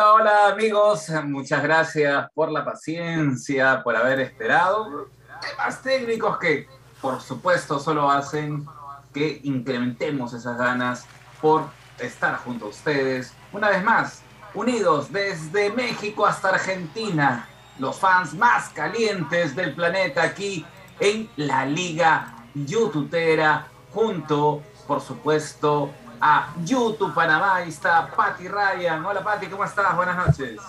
Hola, hola amigos, muchas gracias por la paciencia, por haber esperado. Temas técnicos que, por supuesto, solo hacen que incrementemos esas ganas por estar junto a ustedes. Una vez más, unidos desde México hasta Argentina, los fans más calientes del planeta aquí en la Liga YouTubera, junto, por supuesto, a YouTube Panamá. Ahí está Patti Ryan. Hola Patti, ¿cómo estás? Buenas noches.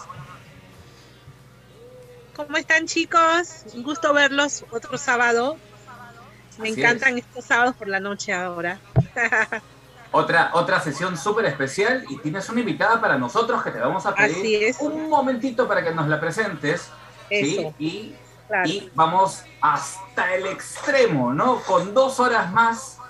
¿Cómo están chicos? Un gusto verlos otro sábado. Me encantan estos sábados por la noche ahora. otra, otra sesión súper especial y tienes una invitada para nosotros que te vamos a pedir un momentito para que nos la presentes. ¿sí? Y, y vamos hasta el extremo, ¿no? Con dos horas más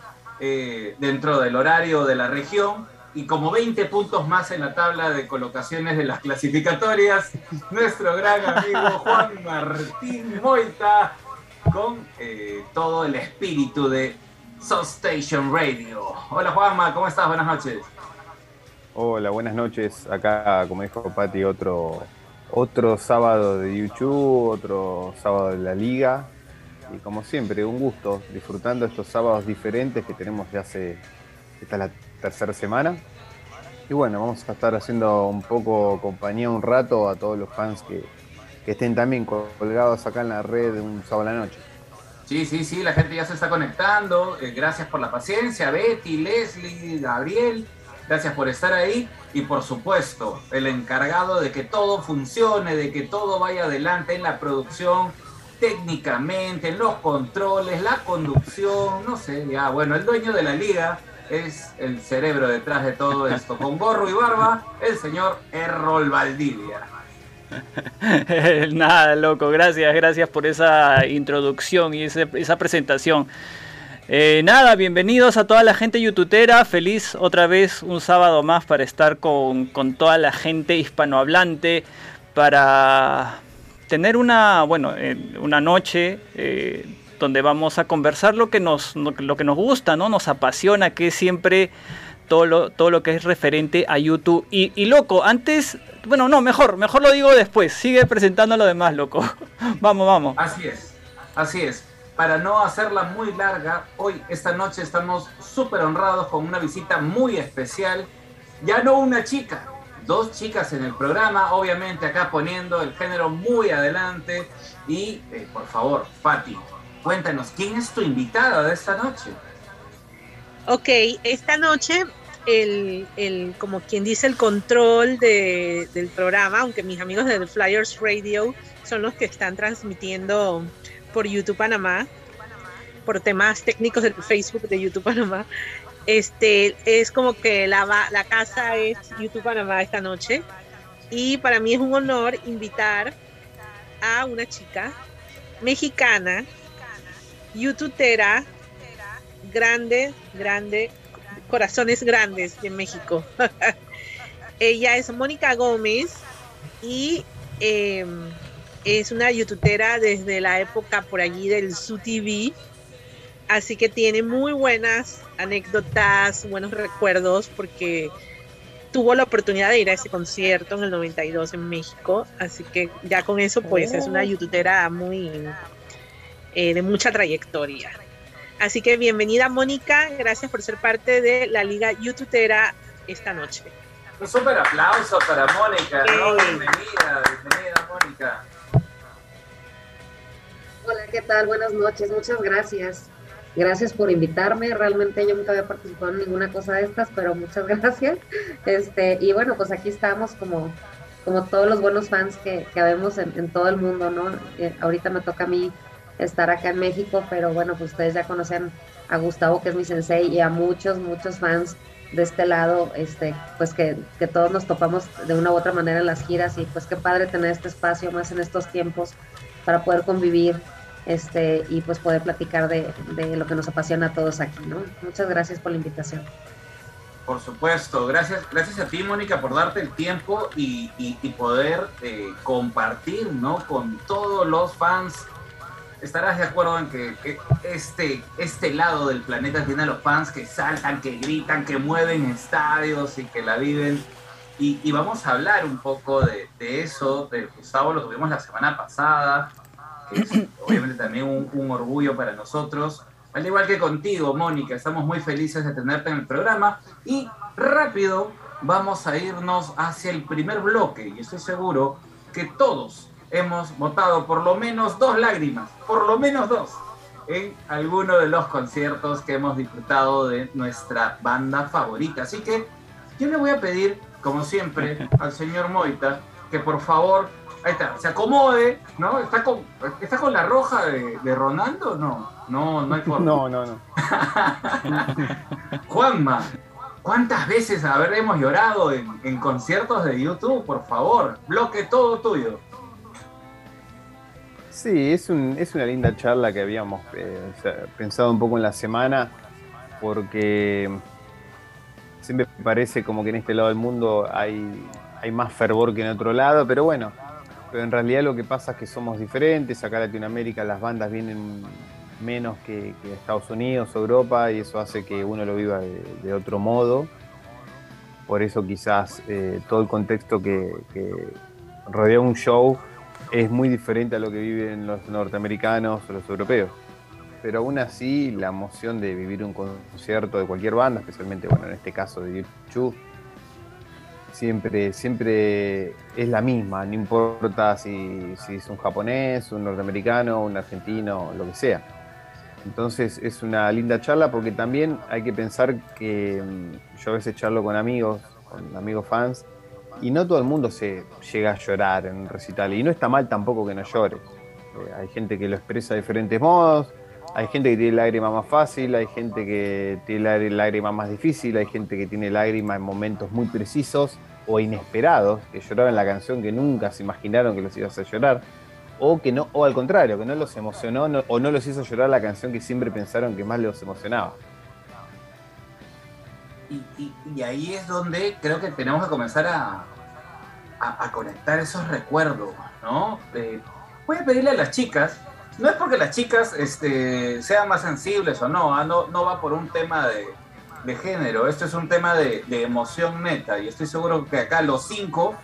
eh, dentro del horario de la región y como 20 puntos más en la tabla de colocaciones de las clasificatorias, nuestro gran amigo Juan Martín Moita con eh, todo el espíritu de South Station Radio. Hola Juanma, ¿cómo estás? Buenas noches. Hola, buenas noches. Acá, como dijo Pati, otro, otro sábado de YouTube, otro sábado de la liga y como siempre, un gusto disfrutando estos sábados diferentes que tenemos ya hace, esta es la tercera semana. Y bueno, vamos a estar haciendo un poco compañía un rato a todos los fans que, estén también colgados acá en la red un sábado a la noche. Sí, sí, sí, la gente ya se está conectando. Eh, gracias por la paciencia, Betty, Leslie, Gabriel. Gracias por estar ahí y por supuesto el encargado de que todo funcione, de que todo vaya adelante en la producción técnicamente, los controles, la conducción, no sé, ya, bueno, el dueño de la liga es el cerebro detrás de todo esto. Con gorro y barba, el señor Errol Valdivia. Nada, loco, gracias, gracias por esa introducción y esa presentación. Eh, nada, bienvenidos a toda la gente youtubera, feliz otra vez un sábado más para estar con, con toda la gente hispanohablante, para tener una, bueno, eh, una noche eh, donde vamos a conversar lo que nos, lo que nos gusta, ¿no? Nos apasiona, que siempre todo lo, todo lo que es referente a YouTube. Y, loco, antes, bueno, no, mejor, mejor lo digo después. Sigue presentando lo demás, loco. vamos, vamos. Así es, así es. Para no hacerla muy larga, hoy, esta noche, estamos súper honrados con una visita muy especial. Ya no una chica, dos chicas en el programa, obviamente acá poniendo el género muy adelante. Y eh, por favor, Patti, cuéntanos, ¿quién es tu invitada de esta noche? Ok, esta noche el, el, como quien dice, el control de, del programa, aunque mis amigos de The Flyers Radio son los que están transmitiendo por YouTube Panamá, por temas técnicos del Facebook de YouTube Panamá. Este, es como que la, la casa es YouTube Panamá esta noche. Y para mí es un honor invitar a una chica mexicana, youtubera, grande, grande, corazones grandes de México. Ella es Mónica Gómez y em, es una youtubera desde la época por allí del Su TV Así que tiene muy buenas anécdotas, buenos recuerdos, porque tuvo la oportunidad de ir a ese concierto en el 92 en México. Así que ya con eso, pues es una oh. youtubera muy eh, de mucha trayectoria. Así que bienvenida Mónica, gracias por ser parte de la Liga Youtubera esta noche. Un súper aplauso para Mónica, Bienvenida, bienvenida Mónica. Hola, ¿qué tal? Buenas noches, muchas gracias. Gracias por invitarme. Realmente yo nunca había participado en ninguna cosa de estas, pero muchas gracias. Este, y bueno, pues aquí estamos como, como todos los buenos fans que, que vemos en, todo el mundo, ¿no? Eh, ahorita me toca a mí estar acá en México, pero bueno, pues ustedes ya conocen a Gustavo, que es mi sensei, y a muchos, muchos fans de este lado, este, pues que, que todos nos topamos de una u otra manera en las giras y pues qué padre tener este espacio más en estos tiempos para poder convivir este, y pues poder platicar de, lo que nos apasiona a todos aquí, ¿no? Muchas gracias por la invitación. Por supuesto, gracias, gracias a ti, Mónica, por darte el tiempo y, poder eh, compartir, ¿no? Con todos los fans. Estarás de acuerdo en que, este, este lado del planeta tiene a los fans que saltan, que gritan, que mueven estadios y que la viven y, vamos a hablar un poco de, eso. De Gustavo lo tuvimos la semana pasada, es obviamente también un, orgullo para nosotros. Al igual que contigo, Mónica, estamos muy felices de tenerte en el programa. Y rápido vamos a irnos hacia el primer bloque. Y estoy seguro que todos hemos votado por lo menos dos lágrimas, por lo menos dos, en alguno de los conciertos que hemos disfrutado de nuestra banda favorita. Así que yo le voy a pedir, como siempre, al señor Moita que por favor, ahí está, se acomode, ¿no? ¿Está con, está con la roja de, de Ronaldo? No, no, no hay forma. No, no, no. Juanma, ¿cuántas veces habremos llorado en, en conciertos de YouTube? Por favor, bloque todo tuyo. Sí, es, un, es una linda charla que habíamos eh, pensado un poco en la semana, porque siempre parece como que en este lado del mundo hay, hay más fervor que en otro lado, pero bueno, pero en realidad lo que pasa es que somos diferentes, acá en Latinoamérica las bandas vienen menos que, Estados Unidos o Europa y eso hace que uno lo viva de, otro modo. Por eso quizás eh, todo el contexto que, que rodea un show es muy diferente a lo que viven los norteamericanos o los europeos. Pero aún así, la emoción de vivir un concierto de cualquier banda, especialmente bueno, en este caso de YouTube, siempre, siempre es la misma, no importa si, si es un japonés, un norteamericano, un argentino, lo que sea. Entonces es una linda charla porque también hay que pensar que mm, yo a veces charlo con amigos, con amigos fans, y no todo el mundo se llega a llorar en un recital. Y no está mal tampoco que no llore. Hay gente que lo expresa de diferentes modos. Hay gente que tiene lágrima más fácil, hay gente que tiene lágrima más difícil, hay gente que tiene lágrima en momentos muy precisos o inesperados, que lloraban la canción que nunca se imaginaron que los ibas a llorar, o que no, o al contrario, que no los emocionó o no los hizo llorar la canción que siempre pensaron que más los emocionaba y, ahí es donde creo que tenemos que comenzar a, conectar esos recuerdos, ¿no? voy a pedirle a las chicas, no es porque las chicas este, sean más sensibles o no, ¿ah? no, no va por un tema de, género, esto es un tema de, emoción neta y estoy seguro que acá los cinco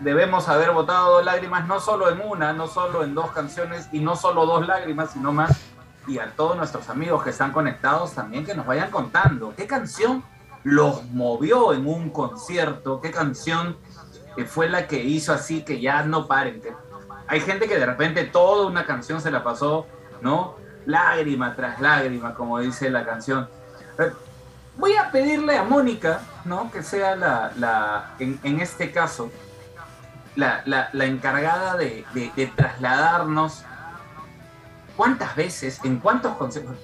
debemos haber votado lágrimas no solo en una, no solo en dos canciones y no solo dos lágrimas, sino más y a todos nuestros amigos que están conectados también que nos vayan contando qué canción los movió en un concierto, qué canción fue la que hizo así que ya no paren. Hay gente que de repente toda una canción se la pasó, ¿no? Lágrima tras lágrima, como dice la canción. Eh, voy a pedirle a Mónica, ¿no? Que sea la, la en, este caso, la, la, encargada de, de trasladarnos ¿Cuántas veces, en cuántos conciertos,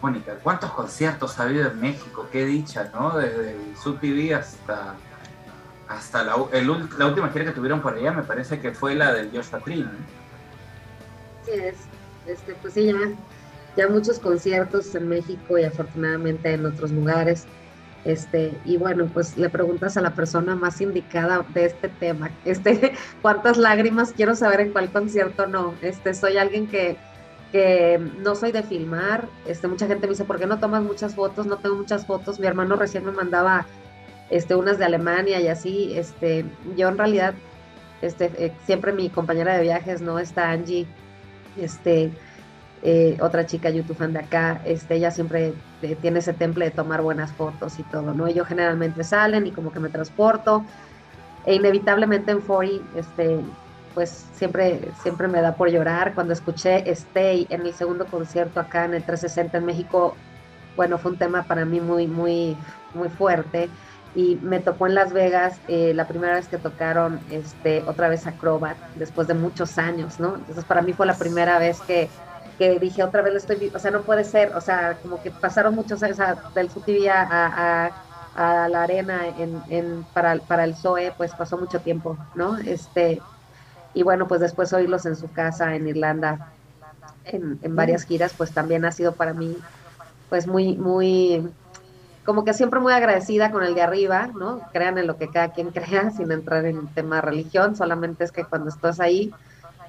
Mónica, cuántos conciertos ha habido en México? Qué dicha, ¿no? Desde el TV hasta, hasta la, última gira que tuvieron por allá, me parece que fue la del Joshua Tree. Sí, es. Este, pues sí, ya, ya muchos conciertos en México y afortunadamente en otros lugares. Este, y bueno, pues le preguntas a la persona más indicada de este tema, este, cuántas lágrimas quiero saber en cuál concierto no. Este, soy alguien que que no soy de filmar, este, mucha gente me dice, ¿por qué no tomas muchas fotos? No tengo muchas fotos, mi hermano recién me mandaba este, unas de Alemania y así, este, yo en realidad, este, eh, siempre mi compañera de viajes, ¿no? Está Angie, este, eh, otra chica YouTube fan de acá, este, ella siempre eh, tiene ese temple de tomar buenas fotos y todo, ¿no? Yo generalmente salen y como que me transporto, e inevitablemente en Fori, este, pues siempre, siempre me da por llorar. Cuando escuché Stay en el segundo concierto acá en el 360 en México, bueno, fue un tema para mí muy, muy, muy fuerte. Y me tocó en Las Vegas eh, la primera vez que tocaron este, otra vez Acrobat, después de muchos años, ¿no? Entonces para mí fue la primera vez que, que dije otra vez lo estoy, o sea, no puede ser, o sea, como que pasaron muchos años del FUTV a, a, a, la arena en, en, para, para el ZOE, pues pasó mucho tiempo, ¿no? Este, y bueno, pues después oírlos en su casa en Irlanda en, varias giras, pues también ha sido para mí pues muy, muy, como que siempre muy agradecida con el de arriba, ¿no? Crean en lo que cada quien crea sin entrar en el tema de religión, solamente es que cuando estás ahí,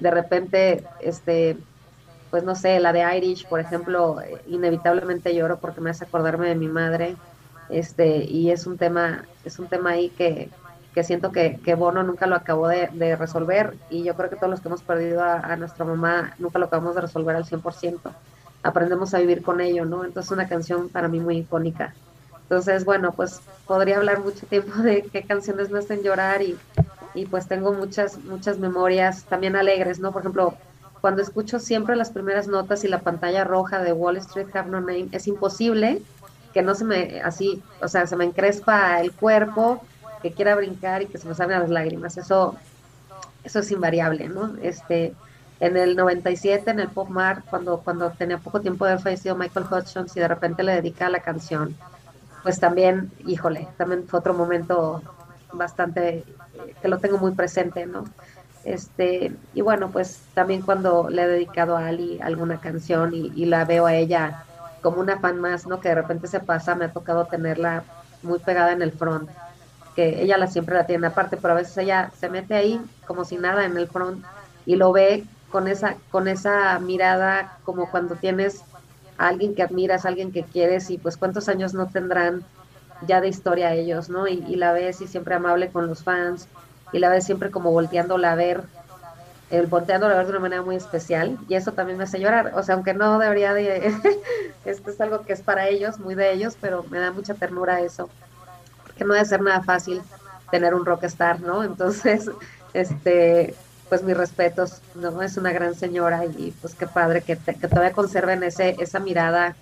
de repente, este, pues no sé, la de Irish, por ejemplo, inevitablemente lloro porque me hace acordarme de mi madre, este, y es un tema, es un tema ahí que, que siento que, que, Bono nunca lo acabó de, resolver y yo creo que todos los que hemos perdido a, nuestra mamá nunca lo acabamos de resolver al 100%. Aprendemos a vivir con ello, ¿no? Entonces es una canción para mí muy icónica. Entonces, bueno, pues podría hablar mucho tiempo de qué canciones me hacen llorar y, y pues tengo muchas, muchas memorias también alegres, ¿no? Por ejemplo, cuando escucho siempre las primeras notas y la pantalla roja de Wall Street Have No Name, es imposible que no se me, así, o sea, se me encrespa el cuerpo, que quiera brincar y que se me salgan las lágrimas. Eso, eso es invariable, ¿no? Este, en el 97, en el Pop Mar, cuando, cuando tenía poco tiempo de haber fallecido Michael Hutchins y de repente le dedica la canción, pues también, híjole, también fue otro momento bastante, que lo tengo muy presente, ¿no? Este, y bueno, pues también cuando le he dedicado a Ali alguna canción y, y la veo a ella como una fan más, ¿no? Que de repente se pasa, me ha tocado tenerla muy pegada en el front, que ella la siempre la tiene aparte, pero a veces ella se mete ahí como si nada en el front y lo ve con esa, con esa mirada como cuando tienes a alguien que admiras, a alguien que quieres y pues cuántos años no tendrán ya de historia ellos, ¿no? Y, la ves y siempre amable con los fans y la ves siempre como volteándola a ver el volteando la ver de una manera muy especial y eso también me hace llorar, o sea, aunque no debería de, esto es algo que es para ellos, muy de ellos, pero me da mucha ternura eso, porque no debe ser nada fácil tener un rockstar, ¿no? Entonces, este, pues mis respetos, ¿no? Es una gran señora y pues qué padre que, que todavía conserven ese, esa mirada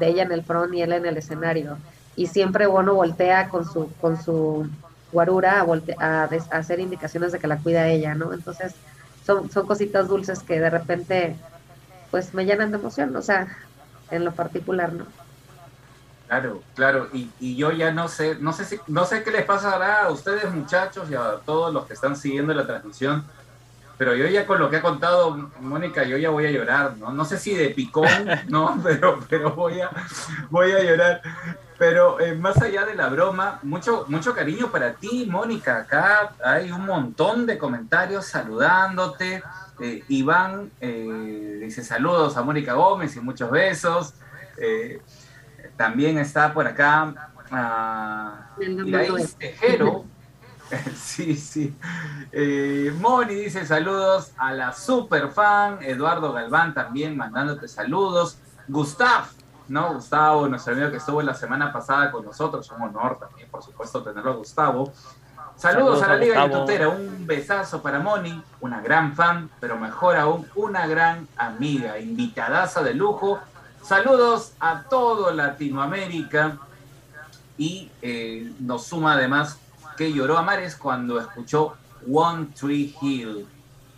de ella en el front y él en el escenario. Y siempre Bono voltea con su, con su guarura a, a, a hacer indicaciones de que la cuida ella, ¿no? Entonces, son, son cositas dulces que de repente pues me llenan de emoción, o sea, en lo particular, ¿no? Claro, claro, y, y, yo ya no sé, no sé si, no sé qué les pasará a ustedes muchachos y a todos los que están siguiendo la transmisión, pero yo ya con lo que ha contado Mónica, yo ya voy a llorar, ¿no? No sé si de picón, ¿no? Pero, pero voy a, voy a llorar. Pero eh, más allá de la broma, mucho, mucho cariño para ti, Mónica. Acá hay un montón de comentarios saludándote. Eh, Iván eh, dice saludos a Mónica Gómez y muchos besos. también está por acá uh, Tejero. sí, sí. Moni dice saludos a la super fan. Eduardo Galván también mandándote saludos. Gustav ¿no? Gustavo, nuestro amigo que estuvo la semana pasada con nosotros, un honor también, por supuesto, tenerlo a Gustavo. Saludos, a la Liga Tutera, un besazo para Moni, una gran fan, pero mejor aún, una gran amiga, invitadaza de lujo. Saludos a todo Latinoamérica y eh, nos suma además que lloró a mares cuando escuchó One Tree Hill.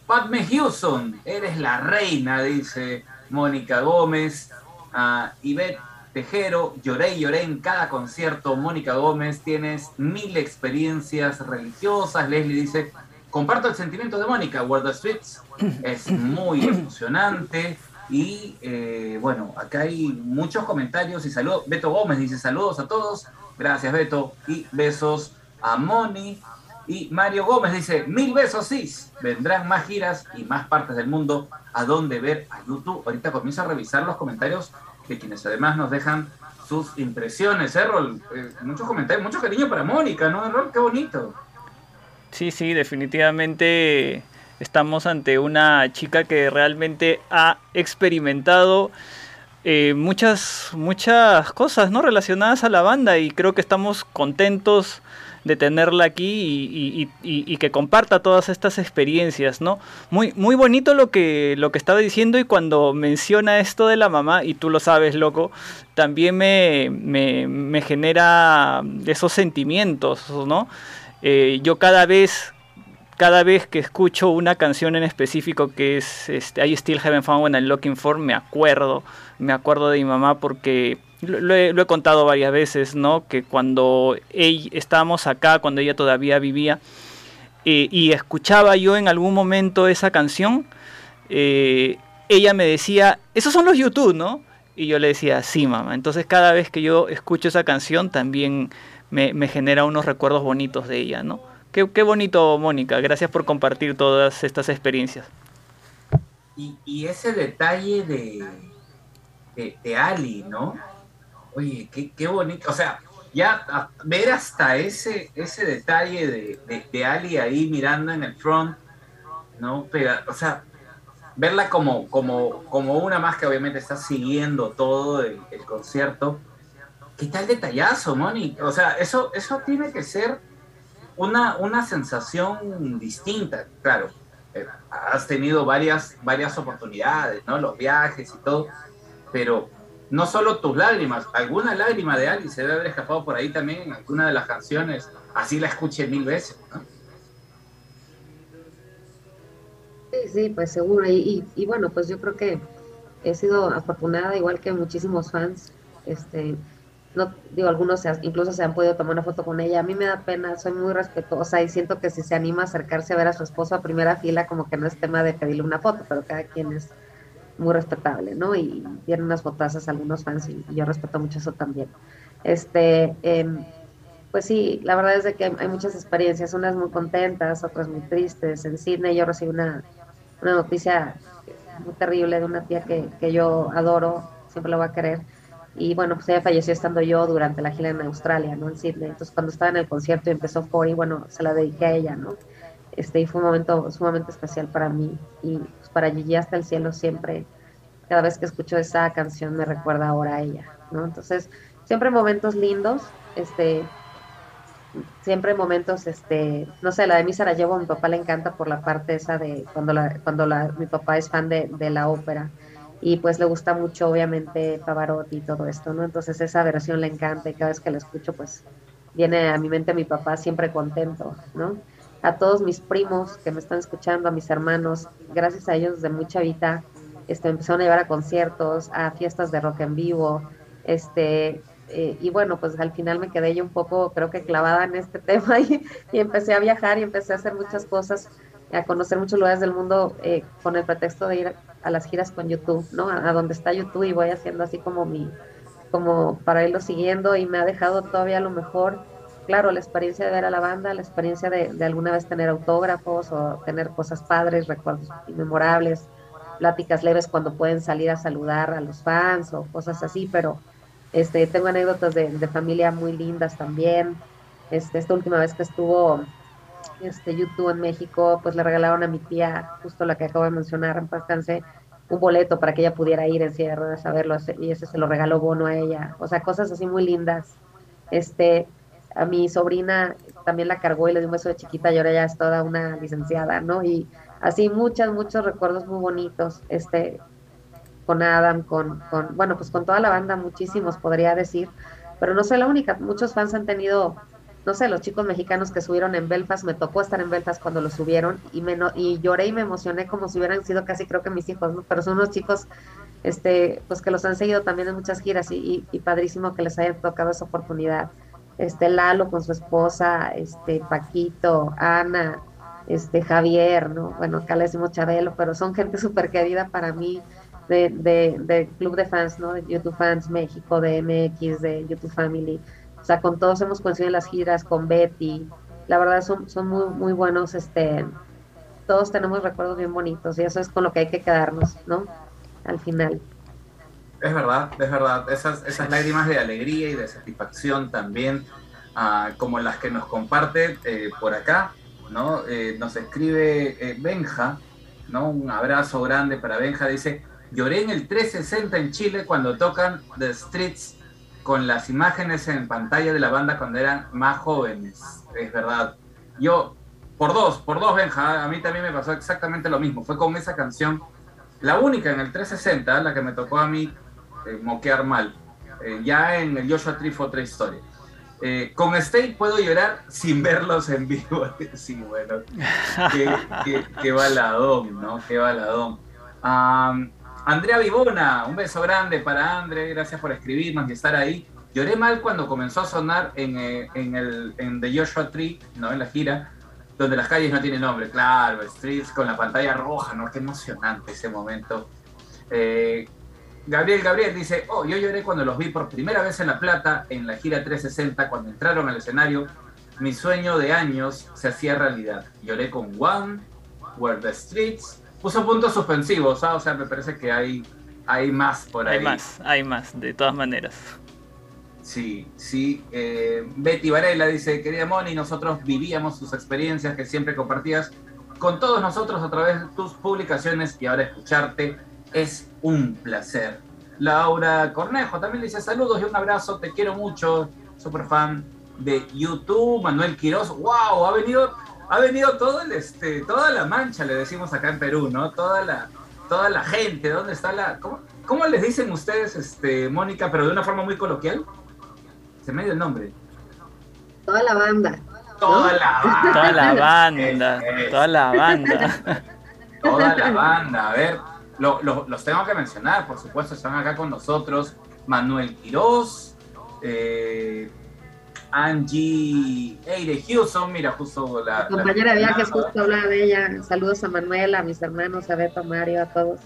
Padme Houston, eres la reina, dice Mónica Gómez a Ivette Tejero, lloré y lloré en cada concierto. Mónica Gómez, tienes mil experiencias religiosas. Leslie dice, comparto el sentimiento de Mónica, World of Streets es muy emocionante. Y eh, bueno, acá hay muchos comentarios y saludos. Beto Gómez dice saludos a todos. Gracias, Beto. Y besos a Moni. Y Mario Gómez dice, mil besos, sis. Vendrán más giras y más partes del mundo a donde ver a YouTube. Ahorita comienzo a revisar los comentarios de quienes además nos dejan sus impresiones. Errol, eh, muchos comentarios, mucho cariño para Mónica, ¿no, Errol? Qué bonito. Sí, sí, definitivamente estamos ante una chica que realmente ha experimentado eh, muchas, muchas cosas ¿no? relacionadas a la banda y creo que estamos contentos de tenerla aquí y, que comparta todas estas experiencias, ¿no? Muy, muy bonito lo que, lo que estaba diciendo y cuando menciona esto de la mamá, y tú lo sabes, loco, también me, me, genera esos sentimientos, ¿no? Eh, yo cada vez cada vez que escucho una canción en específico que es este, I Still Haven't Found When I'm Looking For, me acuerdo, me acuerdo de mi mamá porque lo, he, contado varias veces, ¿no? Que cuando ella, estábamos acá, cuando ella todavía vivía, eh, y escuchaba yo en algún momento esa canción, eh, ella me decía, esos son los YouTube, ¿no? Y yo le decía, sí, mamá. Entonces cada vez que yo escucho esa canción también me, genera unos recuerdos bonitos de ella, ¿no? Qué, bonito, Mónica. Gracias por compartir todas estas experiencias. Y, ese detalle de, de, de Ali, ¿no? Oye, qué, bonito. O sea, ya ver hasta ese, ese detalle de, de, Ali ahí mirando en el front, ¿no? O sea, verla como, como, como una más que obviamente está siguiendo todo el, concierto. ¿Qué tal detallazo, Moni? O sea, eso, eso tiene que ser una, una sensación distinta, claro. Eh, has tenido varias, varias oportunidades, ¿no? Los viajes y todo, pero no solo tus lágrimas, alguna lágrima de Ali se debe haber escapado por ahí también en alguna de las canciones, así la escuché mil veces. Sí, sí, pues seguro. Y, y, bueno, pues yo creo que he sido afortunada, igual que muchísimos fans. Este, no digo, algunos incluso se han podido tomar una foto con ella. A mí me da pena, soy muy respetuosa y siento que si se anima a acercarse a ver a su esposo a primera fila, como que no es tema de pedirle una foto, pero cada quien es muy respetable, ¿no? Y tienen unas fotazas algunos fans y, yo respeto mucho eso también. Este, em, pues sí, la verdad es de que hay, muchas experiencias, unas muy contentas, otras muy tristes. En Sydney yo recibí una, una noticia muy terrible de una tía que, que yo adoro, siempre la voy a querer. Y bueno, pues ella falleció estando yo durante la gira en Australia, ¿no? En Sydney. Entonces cuando estaba en el concierto y empezó For, y bueno, se la dediqué a ella, ¿no? Este, y fue un momento sumamente especial para mí. Y para Gigi hasta el cielo siempre, cada vez que escucho esa canción me recuerda ahora a ella, ¿no? Entonces, siempre momentos lindos, este, siempre momentos, este, no sé, la de mi Sarajevo a mi papá le encanta por la parte esa de cuando cuando mi papá es fan de, de la ópera y pues le gusta mucho obviamente Pavarotti y todo esto, ¿no? Entonces esa versión le encanta y cada vez que la escucho pues viene a mi mente mi papá siempre contento, ¿no? A todos mis primos que me están escuchando, a mis hermanos, gracias a ellos desde muy chavita, este, empezaron a llevar a conciertos, a fiestas de rock en vivo, este, eh, y bueno, pues al final me quedé yo un poco, creo que clavada en este tema y, empecé a viajar y empecé a hacer muchas cosas, a conocer muchos lugares del mundo eh, con el pretexto de ir a las giras con YouTube, ¿no? A, donde está YouTube y voy haciendo así como mi, como para irlo siguiendo y me ha dejado todavía lo mejor, claro, la experiencia de ver a la banda, la experiencia de, alguna vez tener autógrafos o tener cosas padres, recuerdos inmemorables, pláticas leves cuando pueden salir a saludar a los fans o cosas así, pero este, tengo anécdotas de, familia muy lindas también. Este, esta última vez que estuvo este, YouTube en México, pues le regalaron a mi tía, justo la que acabo de mencionar, en un boleto para que ella pudiera ir en silla de ruedas a verlo, y ese se lo regaló Bono a ella. O sea, cosas así muy lindas. Este, a mi sobrina también la cargó y le dio un beso de chiquita y ahora ya es toda una licenciada, ¿no? Y así muchos, muchos recuerdos muy bonitos. Este, con Adam, con, con, bueno, pues con toda la banda, muchísimos podría decir, pero no soy la única, muchos fans han tenido, no sé, los chicos mexicanos que subieron en Belfast, me tocó estar en Belfast cuando lo subieron y, me, y lloré y me emocioné como si hubieran sido casi creo que mis hijos, ¿no? pero son unos chicos este, pues que los han seguido también en muchas giras y, y, padrísimo que les haya tocado esa oportunidad. Este Lalo con su esposa, este Paquito, Ana, este Javier, ¿no? Bueno, acá le decimos Chabelo, pero son gente súper querida para mí de, de, de, club de fans, ¿no? De YouTube Fans México, de MX, de YouTube Family. O sea, con todos hemos conseguido las giras, con Betty. La verdad son, son muy, muy buenos, este, todos tenemos recuerdos bien bonitos y eso es con lo que hay que quedarnos, ¿no? Al final. Es verdad, es verdad. Esas, esas lágrimas de alegría y de satisfacción también, ah, como las que nos comparte eh, por acá, ¿no? Eh, nos escribe eh, Benja, ¿no? Un abrazo grande para Benja. Dice, Lloré en el 360 en Chile cuando tocan The Streets con las imágenes en pantalla de la banda cuando eran más jóvenes. Es verdad. Yo, por dos, por dos, Benja, a mí también me pasó exactamente lo mismo. Fue con esa canción, la única en el 360, la que me tocó a mí eh, moquear mal. Eh, ya en el Joshua Tree fue otra historia. Eh, con Stay puedo llorar sin verlos en vivo. sí, bueno. Qué, baladón, ¿no? Qué baladón. Andrea Vivona, un beso grande para Andre, gracias por escribirnos y estar ahí. Lloré mal cuando comenzó a sonar en, en, el, en The Joshua Tree, ¿no? en la gira, donde las calles no tienen nombre, claro, Streets con la pantalla roja, ¿no? Qué emocionante ese momento. Eh, Gabriel Gabriel dice, oh, yo lloré cuando los vi por primera vez en La Plata, en la gira 360, cuando entraron al escenario, mi sueño de años se hacía realidad. Lloré con One, Where the Streets, puso puntos suspensivos, ¿ah? o sea, me parece que hay, hay más por ahí. Hay más, hay más, de todas maneras. Sí, sí. Eh, Betty Varela dice, querida Moni, nosotros vivíamos sus experiencias que siempre compartías con todos nosotros a través de tus publicaciones y ahora escucharte es un placer. Laura Cornejo también dice saludos y un abrazo, te quiero mucho, super fan de YouTube. Manuel Quiroz, wow, ha venido, ha venido todo el, este, toda la mancha, le decimos acá en Perú, ¿no? Toda la, toda la gente, ¿dónde está la, cómo, cómo les dicen ustedes, este, Mónica, pero de una forma muy coloquial? Se me dio el nombre. Toda la banda. Toda la banda. Toda la banda. Toda la banda. Toda la banda. A ver, los tengo que mencionar, por supuesto, están acá con nosotros. Manuel Quiroz, eh, Angie Eire Houston, mira, justo la. compañera de viajes, justo hablaba de ella. Saludos a Manuela, a mis hermanos, a Beto, a Mario, a todos.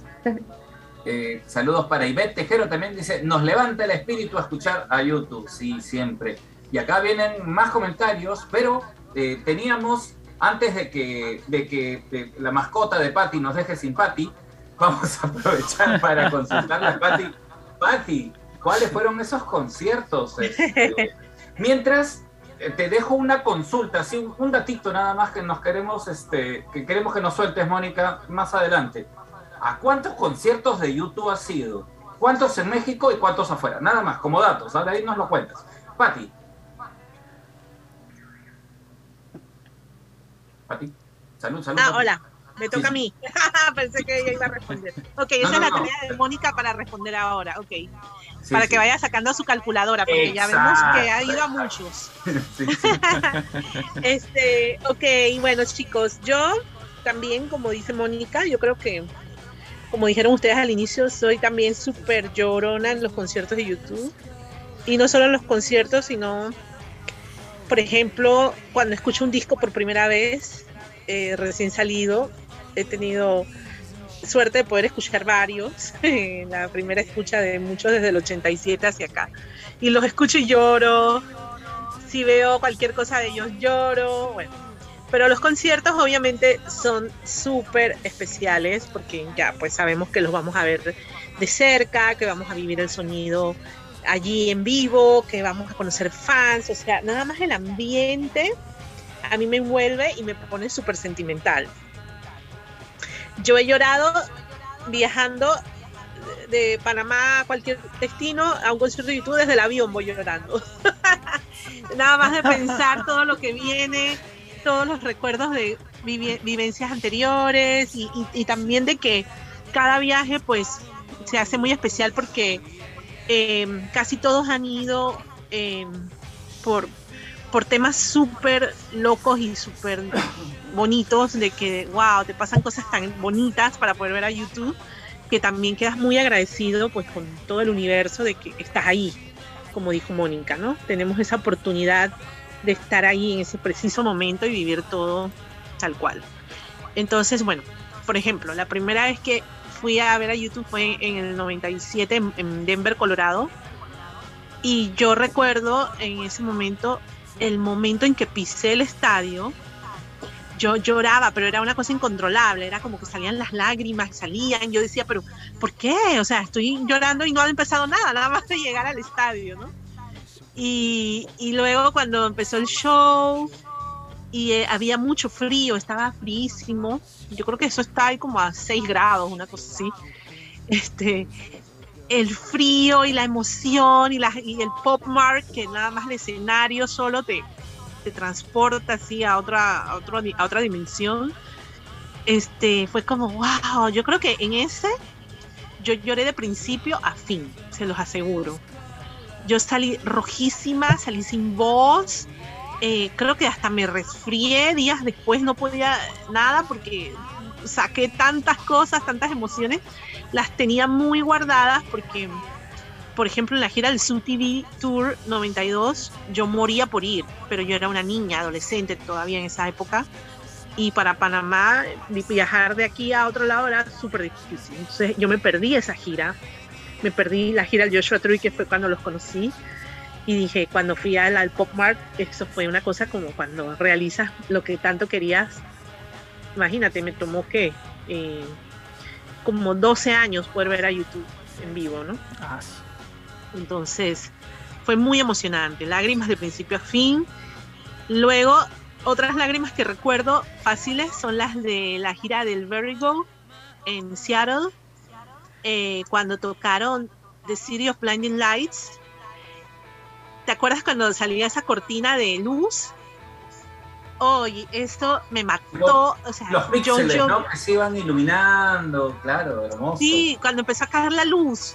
Eh, saludos para Ivette Tejero también dice, nos levanta el espíritu a escuchar a YouTube, sí, siempre. Y acá vienen más comentarios, pero eh, teníamos, antes de que, de que la mascota de Patty nos deje sin Patty, vamos a aprovechar para consultarle a Patty. Patty, ¿cuáles fueron esos conciertos? Este, mientras eh, te dejo una consulta, así un, datito nada más que nos queremos, este, que queremos que nos sueltes, Mónica, más adelante. ¿A cuántos conciertos de YouTube has ido? ¿Cuántos en México y cuántos afuera? Nada más, como datos, ahora ahí nos lo cuentas. Pati. Pati, salud, salud. Ah, hola, me toca a mí. Pensé que ella iba a responder. Ok, esa es la tarea de Mónica para responder ahora, ok. para que vaya sacando su calculadora, porque ya vemos que ha ido a muchos. este, ok, bueno chicos, yo también, como dice Mónica, yo creo que como dijeron ustedes al inicio, soy también súper llorona en los conciertos de YouTube. Y no solo en los conciertos, sino, por ejemplo, cuando escucho un disco por primera vez, eh, recién salido, he tenido suerte de poder escuchar varios. la primera escucha de muchos desde el 87 hacia acá. Y los escucho y lloro. Si veo cualquier cosa de ellos, lloro. Bueno, pero los conciertos obviamente son súper especiales porque ya pues sabemos que los vamos a ver de cerca, que vamos a vivir el sonido allí en vivo, que vamos a conocer fans, o sea, nada más el ambiente a mí me envuelve y me pone súper sentimental. Yo he llorado viajando de Panamá a cualquier destino a un concierto de YouTube desde el avión voy llorando. nada más de pensar todo lo que viene, todos los recuerdos de vivencias anteriores y, también de que cada viaje pues se hace muy especial porque em, casi todos han ido em, por, por temas súper locos y súper bonitos de que, wow, te pasan cosas tan bonitas para poder ver a YouTube que también quedas muy agradecido pues con todo el universo de que estás ahí, como dijo Mónica, ¿no? Tenemos esa oportunidad de estar ahí en ese preciso momento y vivir todo tal cual. Entonces, bueno, por ejemplo, la primera vez que fui a ver a YouTube fue en el 97 en, Denver, Colorado. Y yo recuerdo en ese momento, el momento en que pisé el estadio, yo lloraba, pero era una cosa incontrolable, era como que salían las lágrimas, salían, yo decía, pero ¿por qué? O sea, estoy llorando y no ha empezado nada, nada más de llegar al estadio, ¿no? Y, luego cuando empezó el show y eh, había mucho frío, estaba fríísimo. Yo creo que eso está ahí como a 6 grados, una cosa así. Este, el frío y la emoción y, la, y el pop mark, que nada más el escenario solo te, te transporta así a otra, a, otro, a otra dimensión. Este, fue como, wow, yo creo que en ese yo lloré de principio a fin, se los aseguro. Yo salí rojísima, salí sin voz. Eh, creo que hasta me resfrié días después, no podía nada porque saqué tantas cosas, tantas emociones, las tenía muy guardadas porque, por ejemplo, en la gira del Zoom TV Tour 92, yo moría por ir, pero yo era una niña, adolescente todavía en esa época, y para Panamá viajar de aquí a otro lado era súper difícil. Entonces yo me perdí esa gira me perdí la gira del Joshua Tree, que fue cuando los conocí. Y dije, cuando fui al, al Pop Mart, eso fue una cosa como cuando realizas lo que tanto querías. Imagínate, me tomó que eh, como 12 años poder ver a YouTube en vivo, ¿no? Ah, Entonces, fue muy emocionante, lágrimas de principio a fin. Luego, otras lágrimas que recuerdo fáciles son las de la gira del Very Go en Seattle, eh, cuando tocaron The City of Blinding Lights. ¿Te acuerdas cuando salía esa cortina de luz? Oye, esto me mató. o sea, los píxeles, ¿no? Que se iban iluminando, claro, hermoso. Sí, cuando empezó a caer la luz.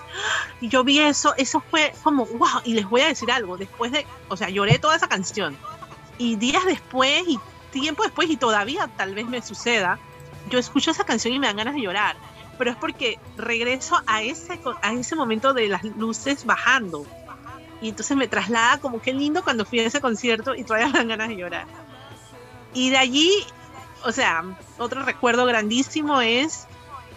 Y yo vi eso, eso fue como, wow. Y les voy a decir algo, después de, o sea, lloré toda esa canción. Y días después, y tiempo después, y todavía tal vez me suceda, yo escucho esa canción y me dan ganas de llorar. Pero es porque regreso a ese, a ese momento de las luces bajando. Y entonces me traslada como qué lindo cuando fui a ese concierto y todavía me dan ganas de llorar. Y de allí, o sea, otro recuerdo grandísimo es,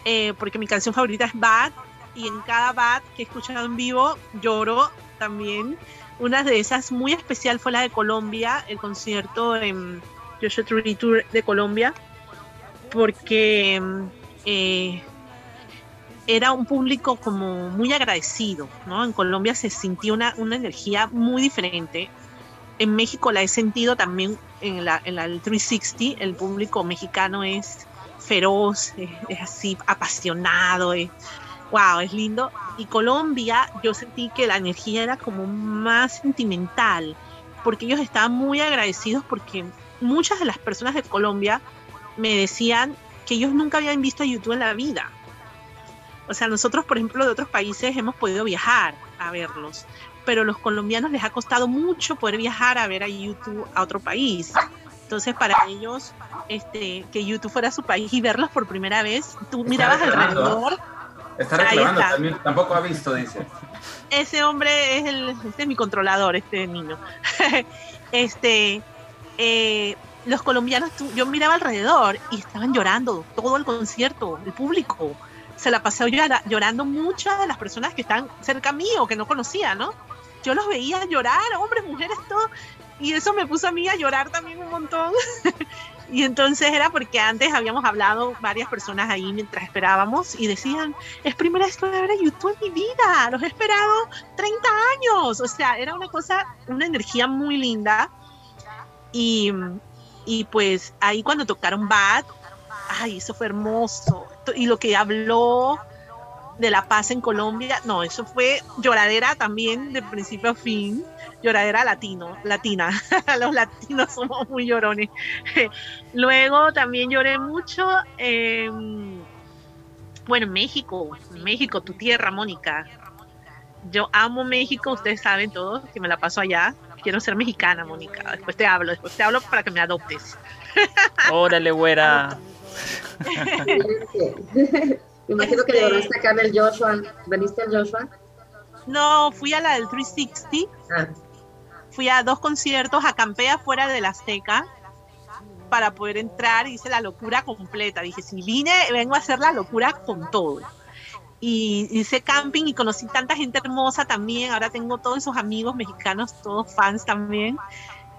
eh, porque mi canción favorita es Bad, y en cada Bad que he escuchado en vivo lloro también. Una de esas muy especial fue la de Colombia, el concierto en Joshua Tree Tour de Colombia, porque eh, era un público como muy agradecido, ¿no? En Colombia se sintió una, una energía muy diferente. En México la he sentido también en la, en la 360, el público mexicano es feroz, es, así apasionado, es, wow, es lindo. Y Colombia, yo sentí que la energía era como más sentimental, porque ellos estaban muy agradecidos porque muchas de las personas de Colombia me decían que ellos nunca habían visto a YouTube en la vida. O sea, nosotros, por ejemplo, de otros países hemos podido viajar a verlos, pero los colombianos les ha costado mucho poder viajar a ver a YouTube a otro país. Entonces, para ellos, este, que YouTube fuera su país y verlos por primera vez, tú mirabas alrededor. Está reclamando, también, tampoco ha visto, dice. Ese hombre es el, este es mi controlador, este niño. este, eh, los colombianos, yo miraba alrededor y estaban llorando todo el concierto, el público. Se la pasó llorando muchas de las personas que están cerca mío, que no conocía, ¿no? Yo los veía llorar, hombres, mujeres, todo. Y eso me puso a mí a llorar también un montón. y entonces era porque antes habíamos hablado varias personas ahí mientras esperábamos y decían, es primera vez que voy a ver a YouTube en mi vida, los he esperado 30 años. O sea, era una cosa, una energía muy linda. Y, y pues ahí cuando tocaron Bad, ay, eso fue hermoso. Y lo que habló de la paz en Colombia. No, eso fue lloradera también de principio a fin, lloradera latino, latina. Los latinos somos muy llorones. Luego también lloré mucho, bueno, en México, México, tu tierra, Mónica. Yo amo México, ustedes saben todos que me la paso allá. Quiero ser mexicana, Mónica. Después te hablo, después te hablo para que me adoptes. Órale, güera. Imagino que llegaste acá en el Joshua. ¿Veniste al Joshua? No, fui a la del 360. Ah. Fui a dos conciertos, acampé afuera de la Azteca para poder entrar. Hice la locura completa. Dije, si vine, vengo a hacer la locura con todo. Y hice camping y conocí tanta gente hermosa también. Ahora tengo todos esos amigos mexicanos, todos fans también.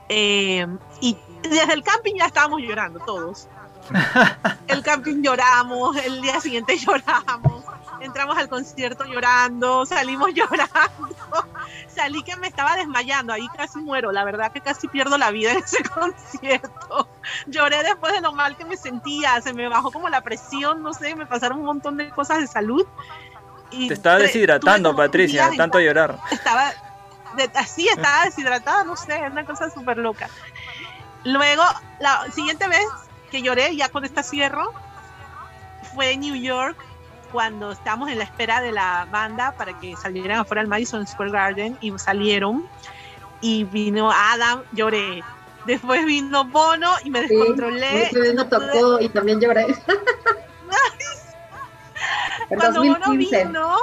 Eh, y desde el camping ya estábamos llorando todos. El camping lloramos, el día siguiente lloramos, entramos al concierto llorando, salimos llorando, salí que me estaba desmayando, ahí casi muero, la verdad que casi pierdo la vida en ese concierto. Lloré después de lo mal que me sentía, se me bajó como la presión, no sé, me pasaron un montón de cosas de salud. Y Te estaba deshidratando, Patricia, tanto llorar. Estaba, así estaba deshidratada, no sé, es una cosa súper loca. Luego, la siguiente vez que lloré ya con esta cierro fue en New York cuando estábamos en la espera de la banda para que salieran afuera al Madison Square Garden y salieron y vino Adam, lloré. Después vino Bono y me descontrolé. Sí, tocó y también lloré. cuando Bono vino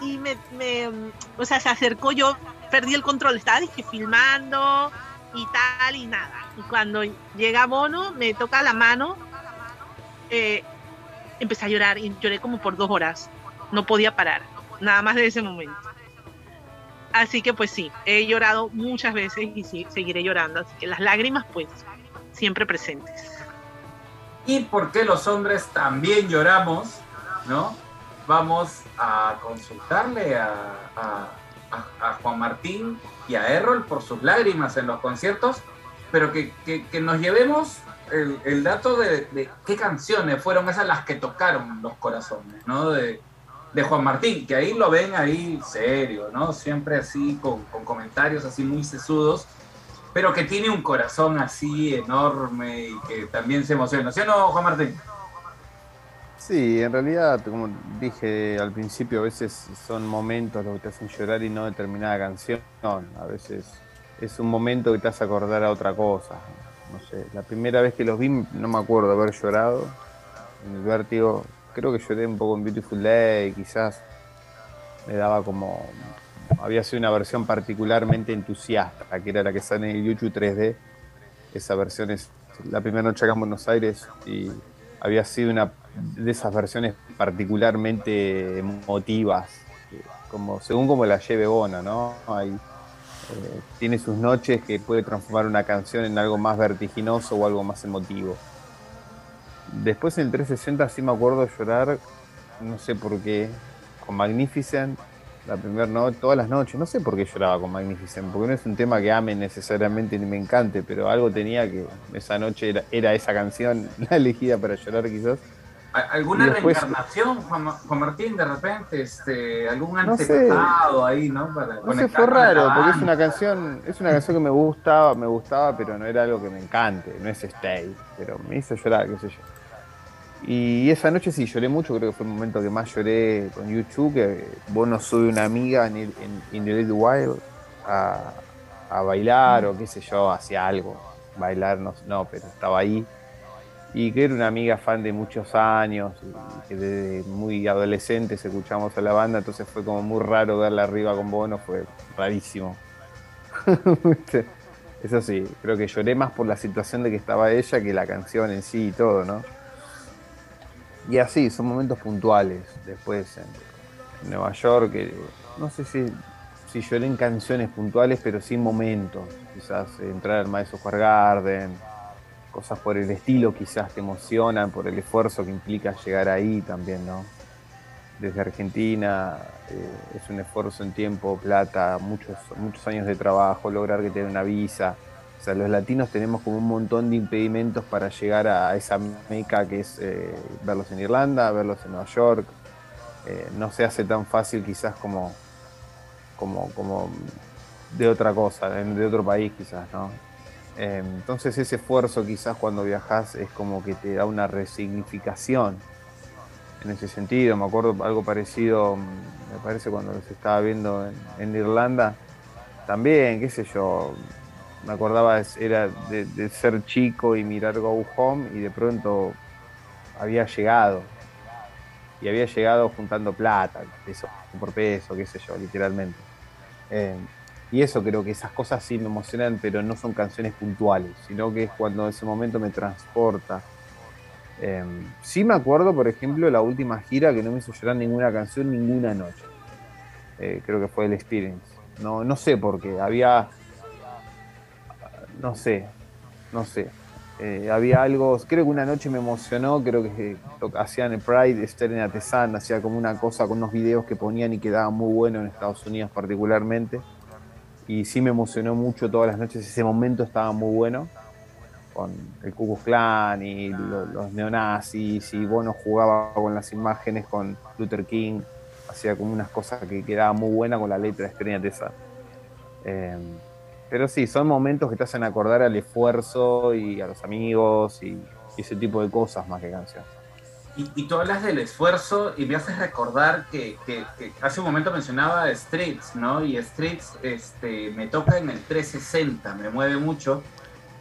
y me, me, o sea, se acercó, yo perdí el control, estaba dije, filmando y tal y nada. Y cuando llega Bono, me toca la mano, eh, empecé a llorar y lloré como por dos horas. No podía parar, nada más de ese momento. Así que pues sí, he llorado muchas veces y sí, seguiré llorando. Así que las lágrimas pues siempre presentes. Y porque los hombres también lloramos, ¿no? Vamos a consultarle a, a, Juan Martín y a Errol por sus lágrimas en los conciertos, pero que, nos llevemos el, dato de, qué canciones fueron esas las que tocaron los corazones, ¿no? De, Juan Martín, que ahí lo ven ahí serio, ¿no? Siempre así, con, con comentarios así muy sesudos, pero que tiene un corazón así enorme y que también se emociona. ¿Sí o no, Juan Martín? Sí, en realidad, como dije al principio, a veces son momentos los que te hacen llorar y no determinada canción. A veces es un momento que te hace acordar a otra cosa. No sé, la primera vez que los vi no me acuerdo haber llorado. En el vértigo, creo que lloré un poco en Beautiful Day, quizás me daba como... Había sido una versión particularmente entusiasta, que era la que sale en YouTube 3D. Esa versión es la primera noche acá en Buenos Aires y había sido una de esas versiones particularmente emotivas, como según como la lleve Bona, ¿no? Eh, tiene sus noches que puede transformar una canción en algo más vertiginoso o algo más emotivo. Después en el 360 sí me acuerdo llorar, no sé por qué, con Magnificent, la primera noche, todas las noches, no sé por qué lloraba con Magnificent, porque no es un tema que ame necesariamente ni me encante, pero algo tenía que esa noche era, era esa canción, la elegida para llorar quizás. ¿Alguna reencarnación, Juan, Martín, de repente? Este, ¿Algún antepasado ahí, no? Para no sé, fue raro, porque es una canción, es una canción que me gustaba, me gustaba, pero no era algo que me encante, no es Stay, pero me hizo llorar, qué sé yo. Y esa noche sí lloré mucho, creo que fue el momento que más lloré con YouTube, que vos no sube una amiga en, en, the Little Wild a, a bailar o qué sé yo, hacía algo. Bailar no, no, pero estaba ahí y que era una amiga fan de muchos años, y que desde muy adolescentes escuchamos a la banda, entonces fue como muy raro verla arriba con Bono, fue rarísimo. Eso sí, creo que lloré más por la situación de que estaba ella que la canción en sí y todo, ¿no? Y así, son momentos puntuales. Después en, Nueva York, no sé si, si lloré en canciones puntuales, pero sí momentos. Quizás entrar al Madison Square Garden, cosas por el estilo quizás te emocionan, por el esfuerzo que implica llegar ahí también, ¿no? Desde Argentina eh, es un esfuerzo en tiempo, plata, muchos, muchos años de trabajo, lograr que te den una visa. O sea, los latinos tenemos como un montón de impedimentos para llegar a esa meca que es eh, verlos en Irlanda, verlos en Nueva York. Eh, no se hace tan fácil quizás como, como, como de otra cosa, de otro país quizás, ¿no? Em, entonces ese esfuerzo quizás cuando viajas es como que te da una resignificación en ese sentido. Me acuerdo algo parecido, me parece cuando se estaba viendo en, Irlanda, también, qué sé yo, me acordaba era de, ser chico y mirar Go Home y de pronto había llegado. Y había llegado juntando plata, peso por peso, qué sé yo, literalmente. Em, y eso creo que esas cosas sí me emocionan, pero no son canciones puntuales, sino que es cuando ese momento me transporta. Em, sí me acuerdo, por ejemplo, la última gira que no me hizo llorar ninguna canción ninguna noche. Eh, creo que fue el Experience. No, no sé por qué. Había. No sé. No sé. Eh, había algo. Creo que una noche me emocionó. Creo que hacían el Pride, Sterling Artesan, hacía como una cosa con unos videos que ponían y quedaban muy buenos en Estados Unidos, particularmente y sí me emocionó mucho todas las noches, ese momento estaba muy bueno, con el Ku Klan y los neonazis, y Bono jugaba con las imágenes con Luther King, hacía como unas cosas que quedaba muy buena con la letra de Estrella Tesa. Eh, pero sí, son momentos que te hacen acordar al esfuerzo y a los amigos y ese tipo de cosas más que canciones. Y, tú hablas del esfuerzo y me haces recordar que, hace un momento mencionaba Streets, ¿no? Y Streets este, me toca en el 360, me mueve mucho,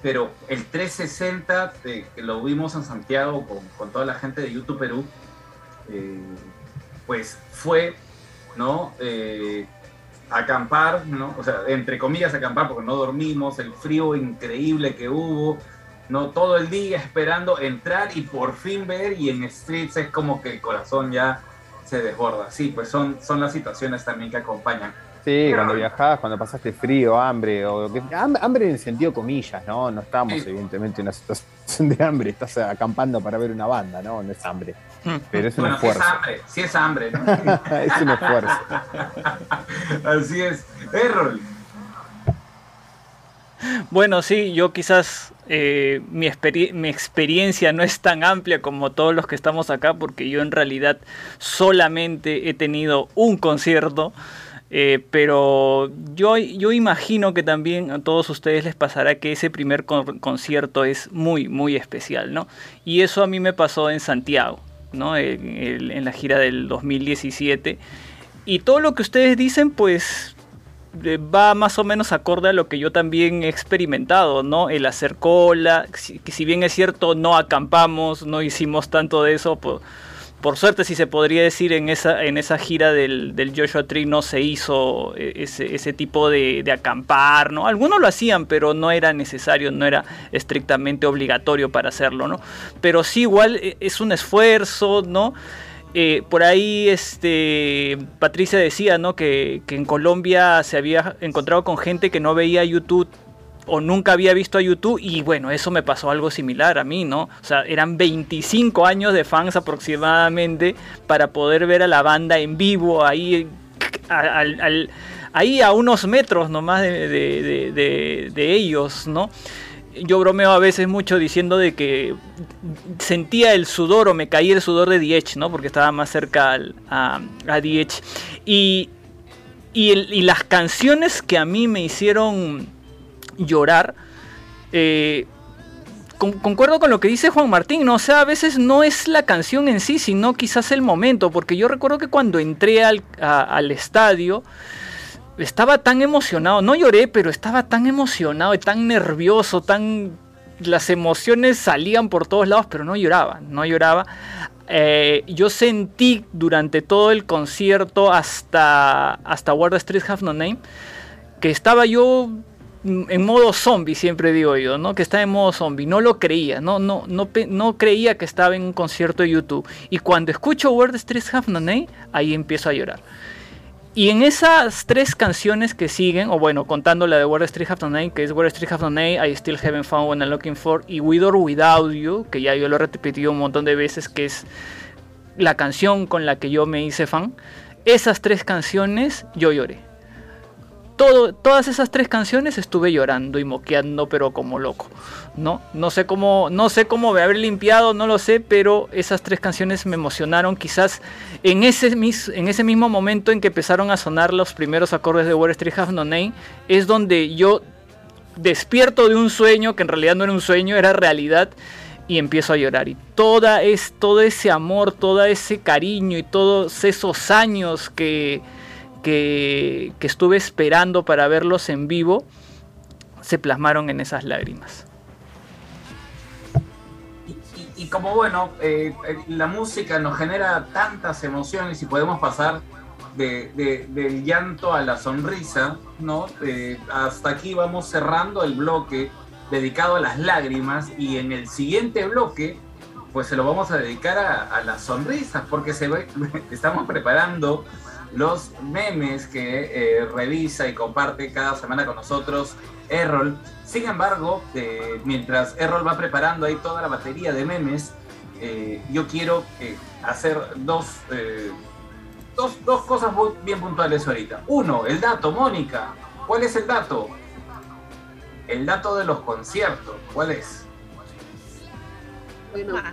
pero el 360 eh, que lo vimos en Santiago con, toda la gente de YouTube Perú, eh, pues fue, ¿no? Eh, acampar, ¿no? O sea, entre comillas acampar porque no dormimos, el frío increíble que hubo, no todo el día esperando entrar y por fin ver y en Streets es como que el corazón ya se desborda. Sí, pues son, son las situaciones también que acompañan. Sí, cuando viajás, cuando pasaste frío, hambre, o que, hambre en el sentido comillas, ¿no? No estamos evidentemente en una situación de hambre, estás acampando para ver una banda, ¿no? No es hambre. Pero es un esfuerzo. Sí es hambre, sí es hambre, ¿no? es un esfuerzo. Así es. Errol. Bueno, sí, yo quizás eh, mi, mi, experiencia no es tan amplia como todos los que estamos acá, porque yo en realidad solamente he tenido un concierto. Eh, pero yo, yo imagino que también a todos ustedes les pasará que ese primer concierto es muy, muy especial, ¿no? Y eso a mí me pasó en Santiago, ¿no? En, en la gira del 2017. Y todo lo que ustedes dicen, pues eh, va más o menos acorde a lo que yo también he experimentado, ¿no? El hacer cola, que si bien es cierto no acampamos, no hicimos tanto de eso, por, por suerte si se podría decir en esa, en esa gira del, del Joshua Tree no se hizo eh, ese, ese tipo de, de, acampar, ¿no? Algunos lo hacían, pero no era necesario, no era estrictamente obligatorio para hacerlo, ¿no? Pero sí igual eh, es un esfuerzo, ¿no? Eh, por ahí este, Patricia decía ¿no? que, en Colombia se había encontrado con gente que no veía YouTube o nunca había visto a YouTube y bueno, eso me pasó algo similar a mí, ¿no? O sea, eran 25 años de fans aproximadamente para poder ver a la banda en vivo ahí, ahí a unos metros nomás de, de ellos, ¿no? yo bromeo a veces mucho diciendo de que sentía el sudor o me caía el sudor de Diech, ¿no? Porque estaba más cerca a, a Diech. Y, y, las canciones que a mí me hicieron llorar, eh, concuerdo con lo que dice Juan Martín, ¿no? O sea, a veces no es la canción en sí, sino quizás el momento, porque yo recuerdo que cuando entré al, al estadio, estaba tan emocionado, no lloré, pero estaba tan emocionado y tan nervioso, tan... Las emociones salían por todos lados, pero no lloraba, no lloraba. Eh, yo sentí durante todo el concierto hasta, hasta Where the Streets Have No Name que estaba yo en modo zombie, siempre digo yo, ¿no? Que estaba en modo zombie. No lo creía, no, no, no, no creía que estaba en un concierto de YouTube. Y cuando escucho Where the Streets Have No Name, ahí empiezo a llorar. Y en esas tres canciones que siguen, o bueno, contando la de Where Street Have No que es Where Street Have No I Still Haven't Found What I'm Looking For, y With or Without You, que ya yo lo he repetido un montón de veces, que es la canción con la que yo me hice fan, esas tres canciones yo lloré. Todo, todas esas tres canciones estuve llorando y moqueando, pero como loco. ¿no? No sé cómo, no sé cómo haber limpiado, no lo sé, pero esas tres canciones me emocionaron. Quizás en ese, en ese mismo momento en que empezaron a sonar los primeros acordes de Wall Street Have No Name, es donde yo despierto de un sueño, que en realidad no era un sueño, era realidad, y empiezo a llorar. Y toda es, todo ese amor, todo ese cariño y todos esos años que, que, que estuve esperando para verlos en vivo, se plasmaron en esas lágrimas y como bueno, eh, eh, la música nos genera tantas emociones y podemos pasar de, del llanto a la sonrisa, ¿no? Eh, hasta aquí vamos cerrando el bloque dedicado a las lágrimas y en el siguiente bloque pues se lo vamos a dedicar a, las sonrisas porque se estamos preparando los memes que revisa y comparte cada semana con nosotros Errol sin embargo, eh, mientras Errol va preparando ahí toda la batería de memes, eh, yo quiero eh, hacer dos, dos, cosas muy bien puntuales ahorita. Uno, el dato, Mónica. ¿Cuál es el dato? El dato de los conciertos. ¿Cuál es? Bueno, ah.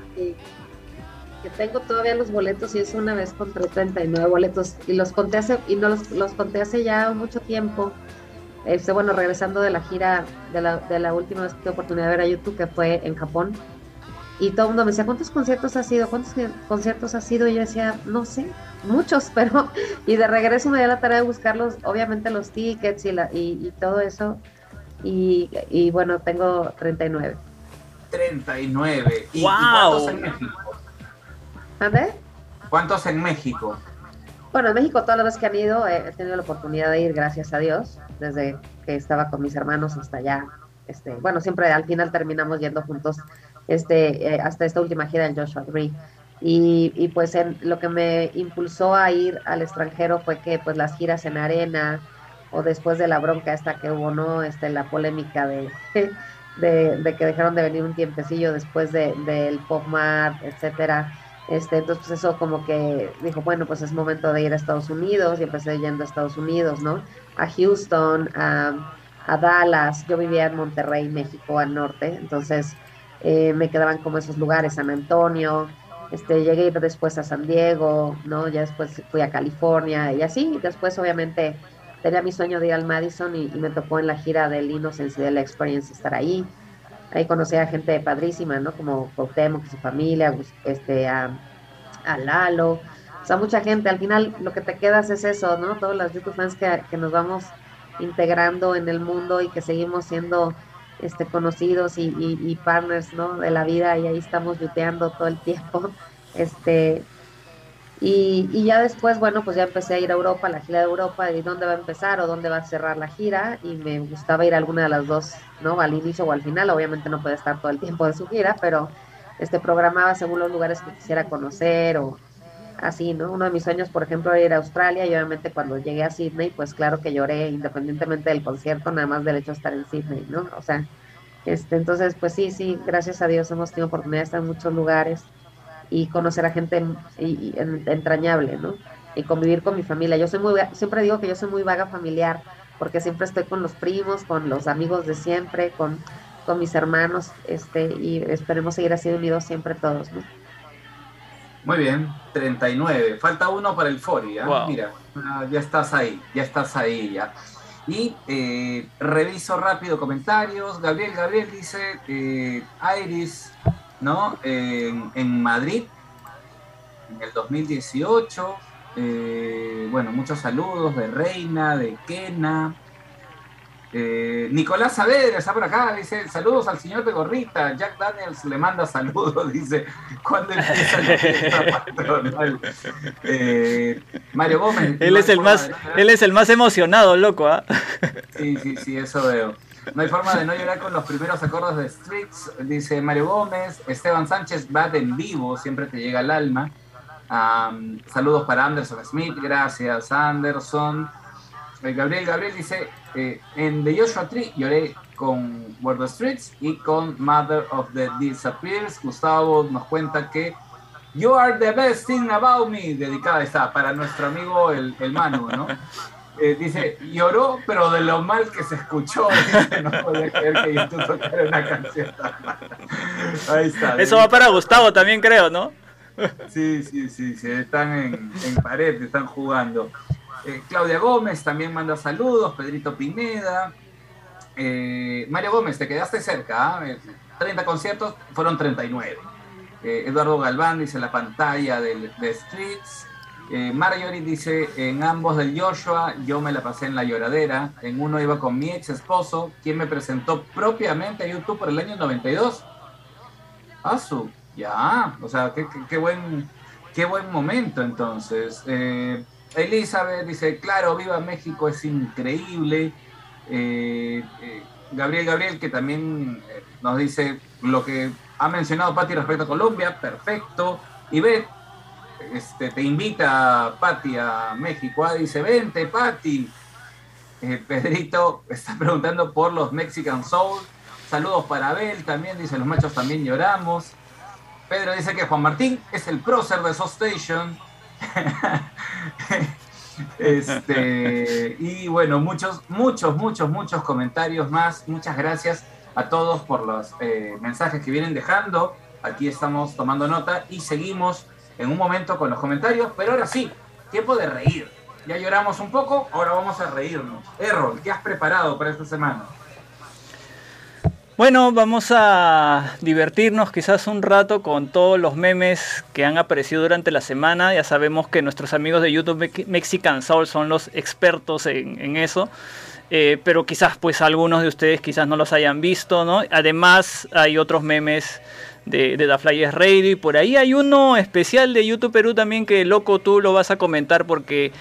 Que tengo todavía los boletos y es una vez contra 39 boletos y los conté hace, y no los, los conté hace ya mucho tiempo este, bueno, regresando de la gira, de la, de la última vez que tuve oportunidad de ver a YouTube, que fue en Japón, y todo el mundo me decía, ¿cuántos conciertos ha sido? ¿Cuántos conciertos ha sido? Y yo decía, no sé, muchos, pero... Y de regreso me dio la tarea de buscarlos, obviamente los tickets y, la, y, todo eso. Y, y, bueno, tengo 39. 39. ¿Y, wow. cuántos en ¿Dónde? ¿Cuántos en México? Bueno, en México todas las veces que han ido he tenido la oportunidad de ir, gracias a Dios desde que estaba con mis hermanos hasta allá. Este, bueno, siempre al final terminamos yendo juntos este, eh, hasta esta última gira del Joshua Tree. Y, y, pues lo que me impulsó a ir al extranjero fue que pues las giras en arena, o después de la bronca esta que hubo, ¿no? Este, la polémica de, de, que dejaron de venir un tiempecillo después del de, Pop Mart, etcétera. Este, entonces pues, eso como que dijo, bueno, pues es momento de ir a Estados Unidos y empecé yendo a Estados Unidos, ¿no? A Houston, a, Dallas, yo vivía en Monterrey, México, al norte, entonces eh, me quedaban como esos lugares, San Antonio, este, llegué después a San Diego, ¿no? Ya después fui a California y así, después obviamente tenía mi sueño de ir al Madison y, me tocó en la gira del Innocence de la Experience estar ahí. Ahí conocí a gente padrísima, ¿no? Como Cuauhtémoc y su familia, este, a, a, Lalo, o sea, mucha gente. Al final lo que te quedas es eso, ¿no? Todos los YouTube fans que, que nos vamos integrando en el mundo y que seguimos siendo este, conocidos y, partners ¿no? de la vida y ahí estamos yuteando todo el tiempo. Este, y, ya después, bueno, pues ya empecé a ir a Europa, la gira de Europa, y dónde va a empezar o dónde va a cerrar la gira, y me gustaba ir a alguna de las dos, ¿no? Al inicio o al final, obviamente no puede estar todo el tiempo de su gira, pero este programaba según los lugares que quisiera conocer o así, ¿no? Uno de mis sueños, por ejemplo, era ir a Australia y obviamente cuando llegué a Sydney, pues claro que lloré independientemente del concierto, nada más del hecho de estar en Sydney, ¿no? O sea, este, entonces, pues sí, sí, gracias a Dios hemos tenido oportunidad de estar en muchos lugares y conocer a gente entrañable, ¿no? Y convivir con mi familia. Yo soy muy, siempre digo que yo soy muy vaga familiar, porque siempre estoy con los primos, con los amigos de siempre, con, con mis hermanos, este, y esperemos seguir así unidos siempre todos, ¿no? Muy bien, 39. Falta uno para el Fori. ¿eh? Mira, ah, ya estás ahí, ya estás ahí ya. Y eh, reviso rápido comentarios. Gabriel, Gabriel dice, eh, Iris, ¿no? en Madrid, en el 2018. Eh, bueno, muchos saludos de Reina, de Kena, eh, Nicolás Saavedra está por acá, dice, saludos al señor de gorrita. Jack Daniels le manda saludos, dice, ¿cuándo empieza la fiesta eh, Mario Gómez. Él es, el más, él es el más emocionado, loco, ¿ah? Sí, sí, sí, eso veo. No hay forma de no llorar con los primeros acordes de Streets, dice Mario Gómez. Esteban Sánchez, va en vivo, siempre te llega al alma. saludos para Anderson Smith, gracias Anderson. Eh, Gabriel Gabriel dice, eh, en The Joshua Tree lloré con World of Streets y con Mother of the Disappears. Gustavo nos cuenta que You are the best thing about me, dedicada está para nuestro amigo el, el Manu, ¿no? Eh, dice, lloró, pero de lo mal que se escuchó. no podía creer que YouTube tocara una canción Ahí está. Eso va para Gustavo también, creo, ¿no? Sí, sí, sí, sí, están en, en pared, están jugando. Eh, Claudia Gómez también manda saludos, Pedrito Pineda. Eh, Mario Gómez, te quedaste cerca, 30 ¿ah? conciertos, fueron 39. Eh, Eduardo Galván dice la pantalla de, Streets. Marjorie dice, en ambos del Joshua yo me la pasé en la lloradera. En uno iba con mi ex esposo, quien me presentó propiamente a YouTube por el año 92. Asu, ya, o sea, qué, buen, qué buen momento entonces. Elizabeth dice, claro, viva México, es increíble. Eh, eh, Gabriel Gabriel, que también eh, nos dice lo que ha mencionado Patti respecto a Colombia, perfecto. Y ve, este, te invita Patti a México, ah, dice, vente Patti. Pedrito está preguntando por los Mexican Soul. Saludos para Abel, también dice, los machos también lloramos. Pedro dice que Juan Martín es el prócer de Soul Station. este, y bueno, muchos, muchos, muchos, muchos comentarios más. Muchas gracias a todos por los eh, mensajes que vienen dejando. Aquí estamos tomando nota y seguimos en un momento con los comentarios. Pero ahora sí, tiempo de reír. Ya lloramos un poco, ahora vamos a reírnos. Errol, ¿qué has preparado para esta semana? Bueno, vamos a divertirnos quizás un rato con todos los memes que han aparecido durante la semana. Ya sabemos que nuestros amigos de YouTube Mexican Soul son los expertos en, eso. Eh, pero quizás pues algunos de ustedes quizás no los hayan visto, ¿no? Además hay otros memes de, de The Flyers Radio y por ahí hay uno especial de YouTube Perú también que loco tú lo vas a comentar porque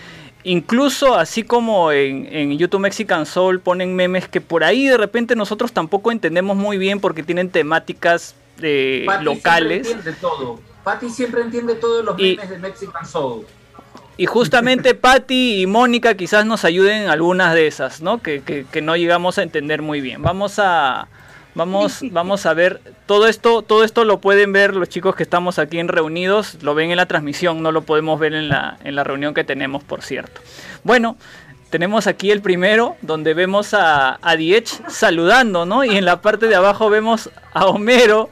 Incluso así como en, YouTube Mexican Soul ponen memes que por ahí de repente nosotros tampoco entendemos muy bien porque tienen temáticas eh, locales. Siempre entiende todo. Patty siempre entiende todos los memes de Mexican Soul. Y justamente Patti y Mónica quizás nos ayuden en algunas de esas, ¿no? Que, que, no llegamos a entender muy bien. Vamos a, vamos, vamos a ver todo esto, todo esto lo pueden ver los chicos que estamos aquí en reunidos, lo ven en la transmisión, no lo podemos ver en la, en la reunión que tenemos, por cierto. Bueno, tenemos aquí el primero, donde vemos a, a Diech saludando, ¿no? Y en la parte de abajo vemos a Homero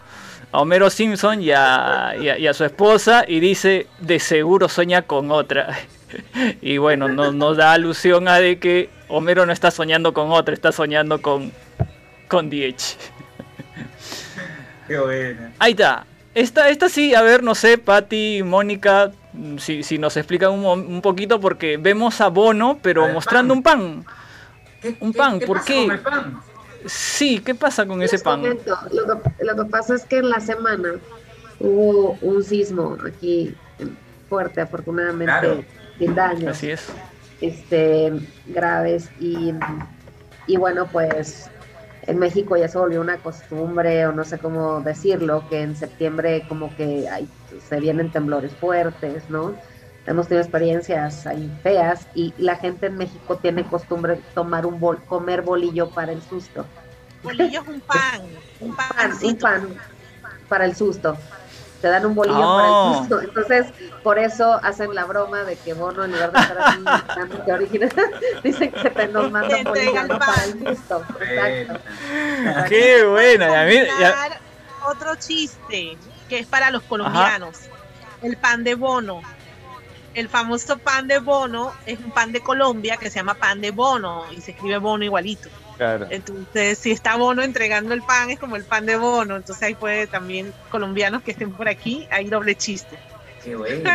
a Homero Simpson y a, su esposa y dice, de seguro sueña con otra. y bueno, nos, da alusión a de que Homero no está soñando con otra, está soñando con, con Diech. Qué buena. Ahí está. Esta, esta sí, a ver, no sé, Patty, Mónica, si, si nos explican un, poquito, porque vemos a Bono, pero mostrando un pan. un pan, ¿por qué? Sí, ¿qué pasa con ese pan? lo, que, lo que pasa es que en la semana hubo un sismo aquí fuerte, afortunadamente, sin daños. Así es. Este, graves y, y bueno, pues en México ya se volvió una costumbre, o no sé cómo decirlo, que en septiembre como que hay, se vienen temblores fuertes, ¿no? Hemos tenido experiencias ahí feas y la gente en México tiene costumbre tomar un bol, comer bolillo para el susto. Bolillo es un pan, un pan, un pan para el susto. Te dan un bolillo para el oh. susto. Entonces, por eso hacen la broma de que Bono, en lugar de estar así, que original, dicen que te nos manda un bolillo para el. Exacto. Qué buena. Otro chiste que es para los colombianos. El pan de Bono el famoso pan de bono es un pan de Colombia que se llama pan de bono y se escribe bono igualito. Claro. Entonces, si está bono entregando el pan, es como el pan de bono. Entonces, ahí puede también colombianos que estén por aquí, hay doble chiste. Qué bueno.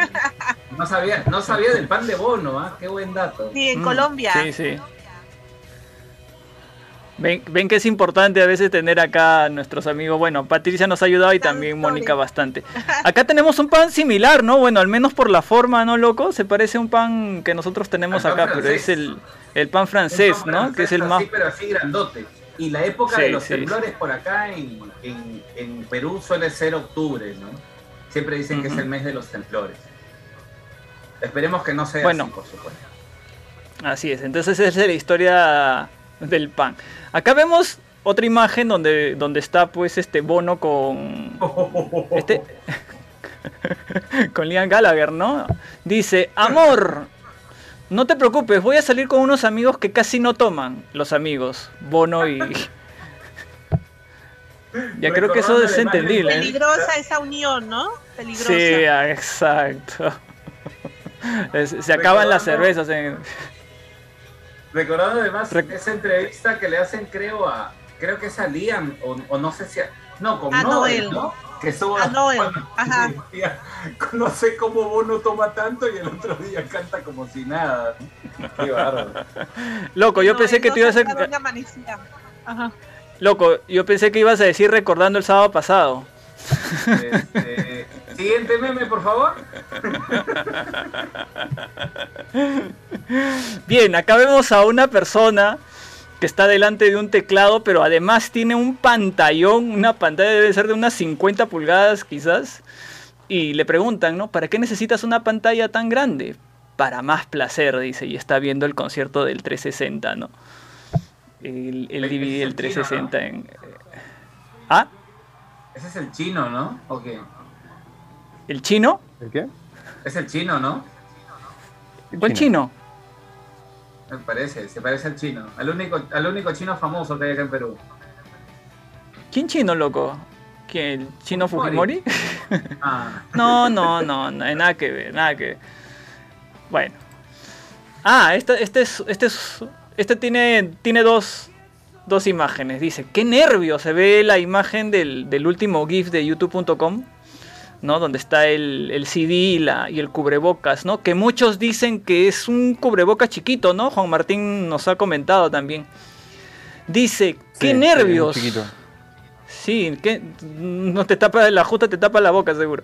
No sabía, no sabía del pan de bono, ¿ah? Qué buen dato. Sí, en mm, Colombia. Sí, sí. Ven, ven, que es importante a veces tener acá a nuestros amigos. Bueno, Patricia nos ha ayudado y también Mónica bastante. Acá tenemos un pan similar, ¿no? Bueno, al menos por la forma, ¿no, loco? Se parece a un pan que nosotros tenemos acá, pero es el, el pan francés, ¿no? que es el más... Sí, pero así grandote. Y la época de los temblores por acá en, en, Perú suele ser octubre, ¿no? Siempre dicen que es el mes de los temblores. Esperemos que no sea bueno, así, por supuesto. Así es, entonces esa es la historia del pan. Acá vemos otra imagen donde, donde está pues este bono con... Este, con Liam Gallagher, ¿no? Dice, amor, no te preocupes, voy a salir con unos amigos que casi no toman, los amigos, Bono y... ya creo que eso es entendible. ¿eh? Peligrosa esa unión, ¿no? Peligrosa. Sí, ah, exacto. Se acaban las cervezas en... Recordando además esa entrevista que le hacen, creo, a. Creo que es a Liam, o, no sé si. no, con Noel, ¿no? Que suba. A Noel. Ajá. no sé cómo Bono toma tanto y el otro día canta como si nada. Qué bárbaro. Loco, yo pensé que te ibas a. Ajá. Loco, yo pensé que ibas a decir recordando el sábado pasado. Este, siguiente meme, por favor. Bien, acá vemos a una persona que está delante de un teclado, pero además tiene un pantallón, una pantalla debe ser de unas 50 pulgadas quizás. Y le preguntan, ¿no? ¿Para qué necesitas una pantalla tan grande? Para más placer, dice, y está viendo el concierto del 360, ¿no? El, el DVD del 360 en... ¿Ah? Ese es el chino, ¿no? ¿O qué? ¿El chino? ¿El qué? Es el chino, ¿no? ¿Cuál chino? Me parece, se parece al chino. Al único, al único chino famoso que hay acá en Perú. ¿Quién chino, loco? ¿Quién? ¿El chino Fujimori? Ah. no, no, no, no hay nada que ver, nada que ver. Bueno. Ah, este, este es, este es, este tiene, tiene dos, dos imágenes. Dice, qué nervio. Se ve la imagen del, del último GIF de youtube.com. ¿no? Donde está el, el CD y, la, y, el cubrebocas, ¿no? Que muchos dicen que es un cubrebocas chiquito, ¿no? Juan Martín nos ha comentado también. Dice, qué nervios. Sí, que no te tapa la justa te tapa la boca seguro.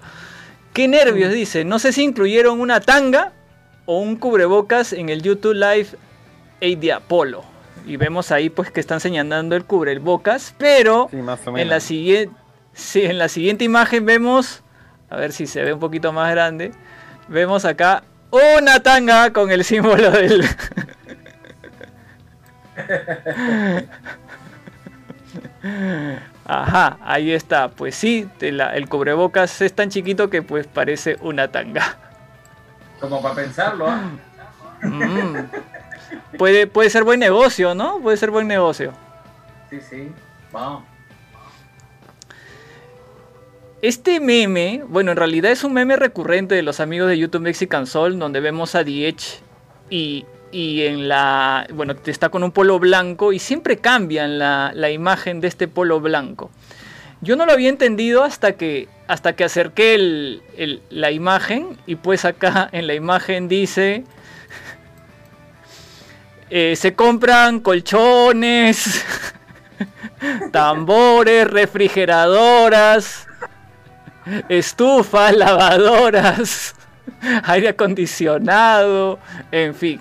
Qué nervios, mm. dice. No sé si incluyeron una tanga o un cubrebocas en el YouTube Live 8 de Apolo y vemos ahí pues que están señalando el cubrebocas, pero en la siguiente sí, en la siguiente imagen vemos a ver si se ve un poquito más grande. Vemos acá una tanga con el símbolo del... Ajá, ahí está. Pues sí, el cubrebocas es tan chiquito que pues parece una tanga. Como para pensarlo, ¿ah? mm. puede, puede ser buen negocio, ¿no? Puede ser buen negocio. Sí, sí. Vamos. Este meme, bueno, en realidad es un meme recurrente de los amigos de YouTube Mexican Soul, donde vemos a Diech y, y en la. Bueno, está con un polo blanco y siempre cambian la, la, imagen de este polo blanco. Yo no lo había entendido hasta que, hasta que acerqué el, la imagen y pues acá en la imagen dice. Eh, se compran colchones, tambores, refrigeradoras, estufas, lavadoras, aire acondicionado, en fin.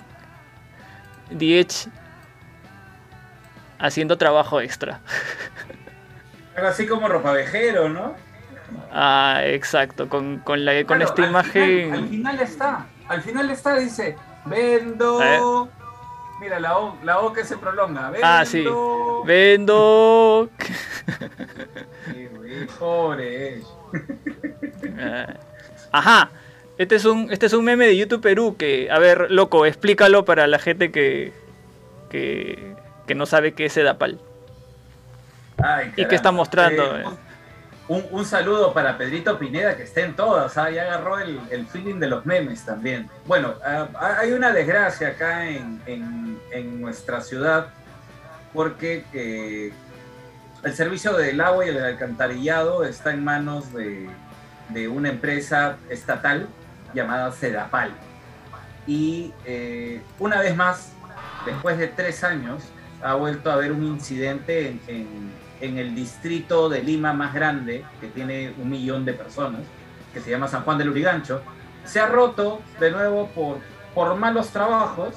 Diech haciendo trabajo extra. Algo así como ropavejero, ¿no? Ah, exacto, con, con, la, con esta imagen. al final está, al final está, dice, vendo. Mira, la O, la o que se prolonga. Vendo. Ah, sí. Vendo. pobre. Ah, ajá. Este es un, este es un meme de YouTube Perú que, a ver, loco, explícalo para la gente que, que, no sabe qué es Sedapal. y que está mostrando. Eh, un, saludo para Pedrito Pineda, que está en todas, ¿ah? ya agarró el, feeling de los memes también. Bueno, ah, ah, hay una desgracia acá en, en, nuestra ciudad, porque eh, el servicio del agua y el alcantarillado está en manos de, una empresa estatal llamada Sedapal. Y eh, una vez más, después de tres años, ha vuelto a haber un incidente en, el distrito de Lima más grande, que tiene un millón de personas, que se llama San Juan del Urigancho. Se ha roto de nuevo por malos trabajos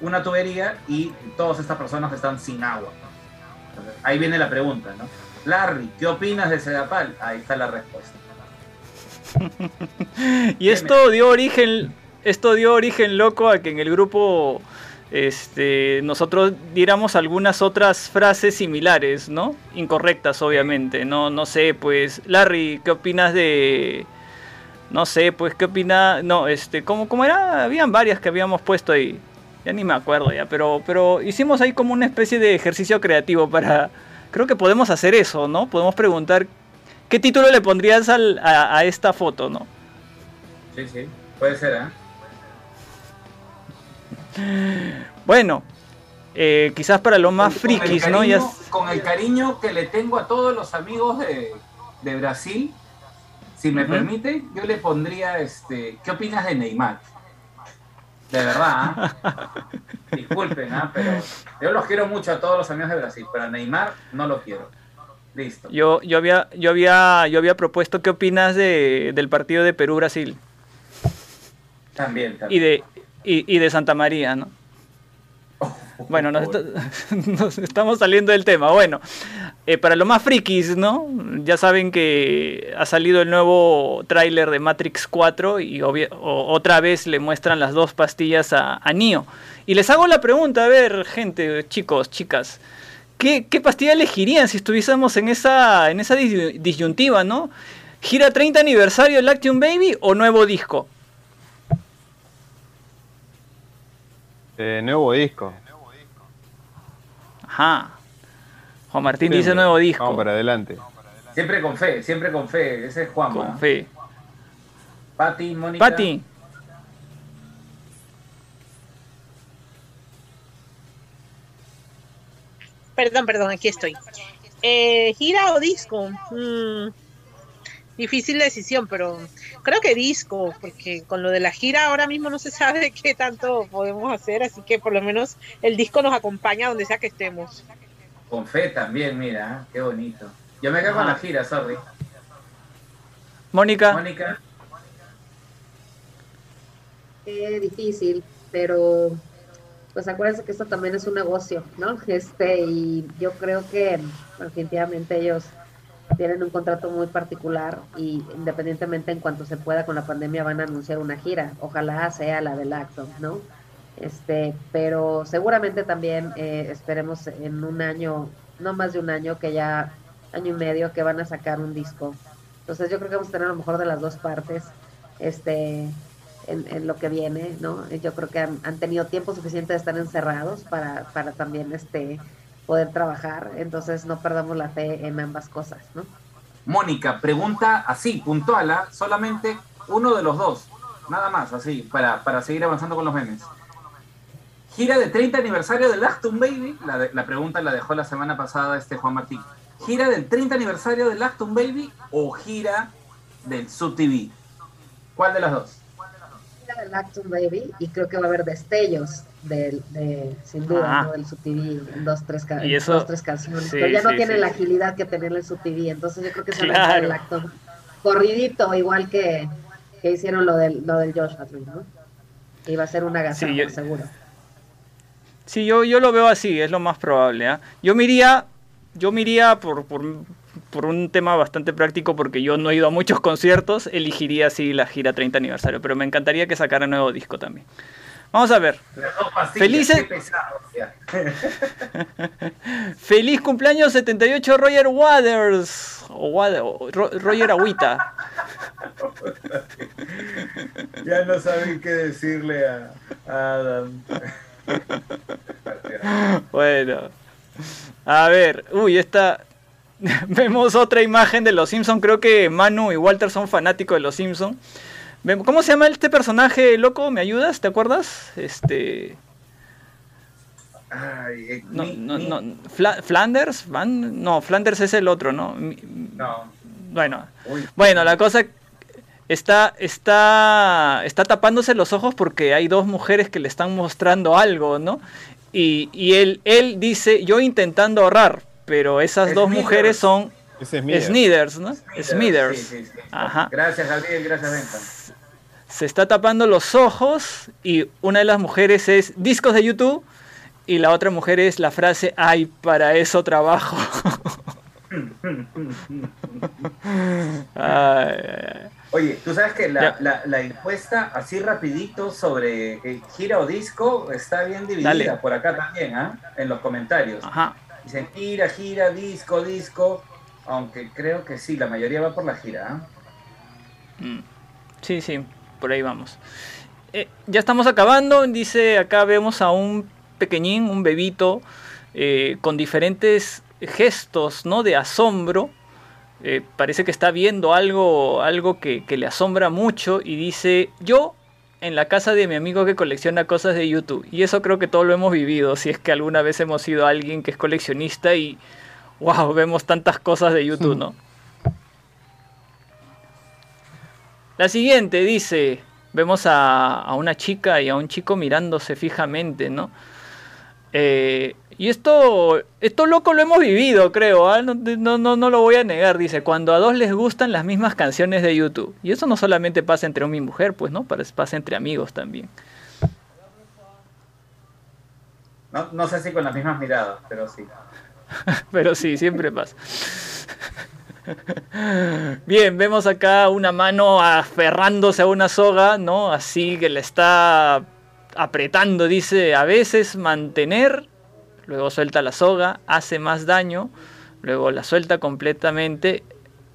una tubería y todas estas personas están sin agua. Ahí viene la pregunta, ¿no? Larry, ¿qué opinas de Sedapal? Ahí está la respuesta. y esto dio origen, esto dio origen loco a que en el grupo este, nosotros diéramos algunas otras frases similares, ¿no? Incorrectas, obviamente. No, no sé, pues, Larry, ¿qué opinas de... No sé, pues, ¿qué opinas? No, este, ¿cómo, ¿cómo era? Habían varias que habíamos puesto ahí. Ya ni me acuerdo ya, pero, pero hicimos ahí como una especie de ejercicio creativo para... Creo que podemos hacer eso, ¿no? Podemos preguntar ¿Qué título le pondrías a, esta foto, no? Sí, sí, puede ser, ¿eh? Bueno, eh, quizás para los más frikis, ¿no? Con el cariño que le tengo a todos los amigos de, Brasil, si me permite, yo le pondría, este, ¿qué opinas de Neymar? De verdad, ¿eh? disculpen, ¿eh? pero yo los quiero mucho a todos los amigos de Brasil, pero a Neymar no lo quiero. Listo. Yo, yo, había, yo, había, yo había propuesto qué opinas de, del partido de Perú-Brasil. También, también. Y de, y, de Santa María, ¿no? Bueno, nos, estamos saliendo del tema. Bueno, eh, para los más frikis, ¿no? Ya saben que ha salido el nuevo tráiler de Matrix 4 y otra vez le muestran las dos pastillas a, a Neo. Y les hago la pregunta, a ver, gente, chicos, chicas. ¿Qué, pastilla elegirían si estuviésemos en esa, en esa disyuntiva, no? ¿Gira 30 aniversario de Lactium Baby o nuevo disco? Eh, nuevo disco. Ajá. Juan Martín dice nuevo disco. Vamos para adelante. Siempre con fe, siempre con fe. Ese es Juan. Con fe. Pati, Mónica. Pati. Perdón, perdón, aquí estoy. Eh, ¿Gira o disco? Mm, difícil decisión, pero creo que disco, porque con lo de la gira ahora mismo no se sabe qué tanto podemos hacer, así que por lo menos el disco nos acompaña donde sea que estemos. Con fe también, mira, qué bonito. Yo me quedo con la gira, sorry. Mónica. Mónica. Eh, difícil, pero pues acuérdense que esto también es un negocio, ¿no? Este, y yo creo que definitivamente ellos tienen un contrato muy particular y independientemente en cuanto se pueda con la pandemia van a anunciar una gira. Ojalá sea la del acto, ¿no? Este, pero seguramente también eh, esperemos en un año, no más de un año, que ya año y medio, que van a sacar un disco. Entonces yo creo que vamos a tener a lo mejor de las dos partes, este, en, lo que viene, ¿no? Yo creo que han, han, tenido tiempo suficiente de estar encerrados para, para también, este, poder trabajar, entonces no perdamos la fe en ambas cosas, ¿no? Mónica, pregunta así, puntuala, solamente uno de los dos, nada más, así, para, para seguir avanzando con los memes. Gira de 30 aniversario de Actum Baby, la, pregunta la dejó la semana pasada este Juan Martín. ¿Gira del 30 aniversario de Actum Baby o gira del Sub TV? ¿Cuál de las dos? Del Actum Baby y creo que va a haber destellos del, de, sin duda, ah. ¿no? del SubTV en dos, tres, dos, tres canciones. pero ya no tiene la agilidad que tener el SubTV, entonces yo creo que se va a el acto corridito, igual que, que, hicieron lo del, lo del Joshua Tree, ¿no? Iba a ser una gasolina, seguro. Sí, yo, yo lo veo así, es lo más probable. ¿eh? Yo me iría, yo me iría por, por, por, un tema bastante práctico, porque yo no he ido a muchos conciertos, elegiría así la gira 30 aniversario, pero me encantaría que sacara un nuevo disco también. Vamos a ver. Felices. Feliz cumpleaños 78 Roger Waters. O, Roger Agüita. ya no saben qué decirle a, Adam. bueno. A ver. Uy, esta. Vemos otra imagen de los Simpsons. Creo que Manu y Walter son fanáticos de los Simpsons. ¿Cómo se llama este personaje loco? ¿Me ayudas? ¿Te acuerdas? Este. Ay, eh, no, no, no. ¿Flanders? ¿Van? No, Flanders es el otro, ¿no? No. Bueno, bueno, la cosa está, está, está tapándose los ojos porque hay dos mujeres que le están mostrando algo, ¿no? Y, y él, él dice, yo intentando ahorrar, pero esas dos mujeres son Smithers, ¿no? Smithers. Ajá. Gracias, Gabriel, gracias, Venta se está tapando los ojos y una de las mujeres es discos de YouTube y la otra mujer es la frase, ay, para eso trabajo. Oye, tú sabes que la, la, encuesta así rapidito sobre eh, gira o disco está bien dividida por acá también, ¿ah? En los comentarios. Ajá. Dicen gira, gira, disco, disco, aunque creo que sí, la mayoría va por la gira. ¿ah? Mm. Sí, sí por ahí vamos. Eh, ya estamos acabando, dice acá vemos a un pequeñín, un bebito, eh, con diferentes gestos ¿no? de asombro. Eh, parece que está viendo algo, algo que, le asombra mucho y dice, yo en la casa de mi amigo que colecciona cosas de YouTube. Y eso creo que todo lo hemos vivido, si es que alguna vez hemos sido alguien que es coleccionista y, wow, vemos tantas cosas de YouTube, ¿no? La siguiente dice, vemos a, una chica y a un chico mirándose fijamente, ¿no? Eh, y esto, esto loco lo hemos vivido, creo, ¿ah? no, no, no, lo voy a negar, dice, cuando a dos les gustan las mismas canciones de YouTube. Y eso no solamente pasa entre hombre y mujer, pues, ¿no? Pasa entre amigos también. No, no sé si con las mismas miradas, pero sí. pero sí, siempre pasa. Bien, vemos acá una mano aferrándose a una soga, ¿no? Así que le está apretando, dice, a veces mantener, luego suelta la soga, hace más daño, luego la suelta completamente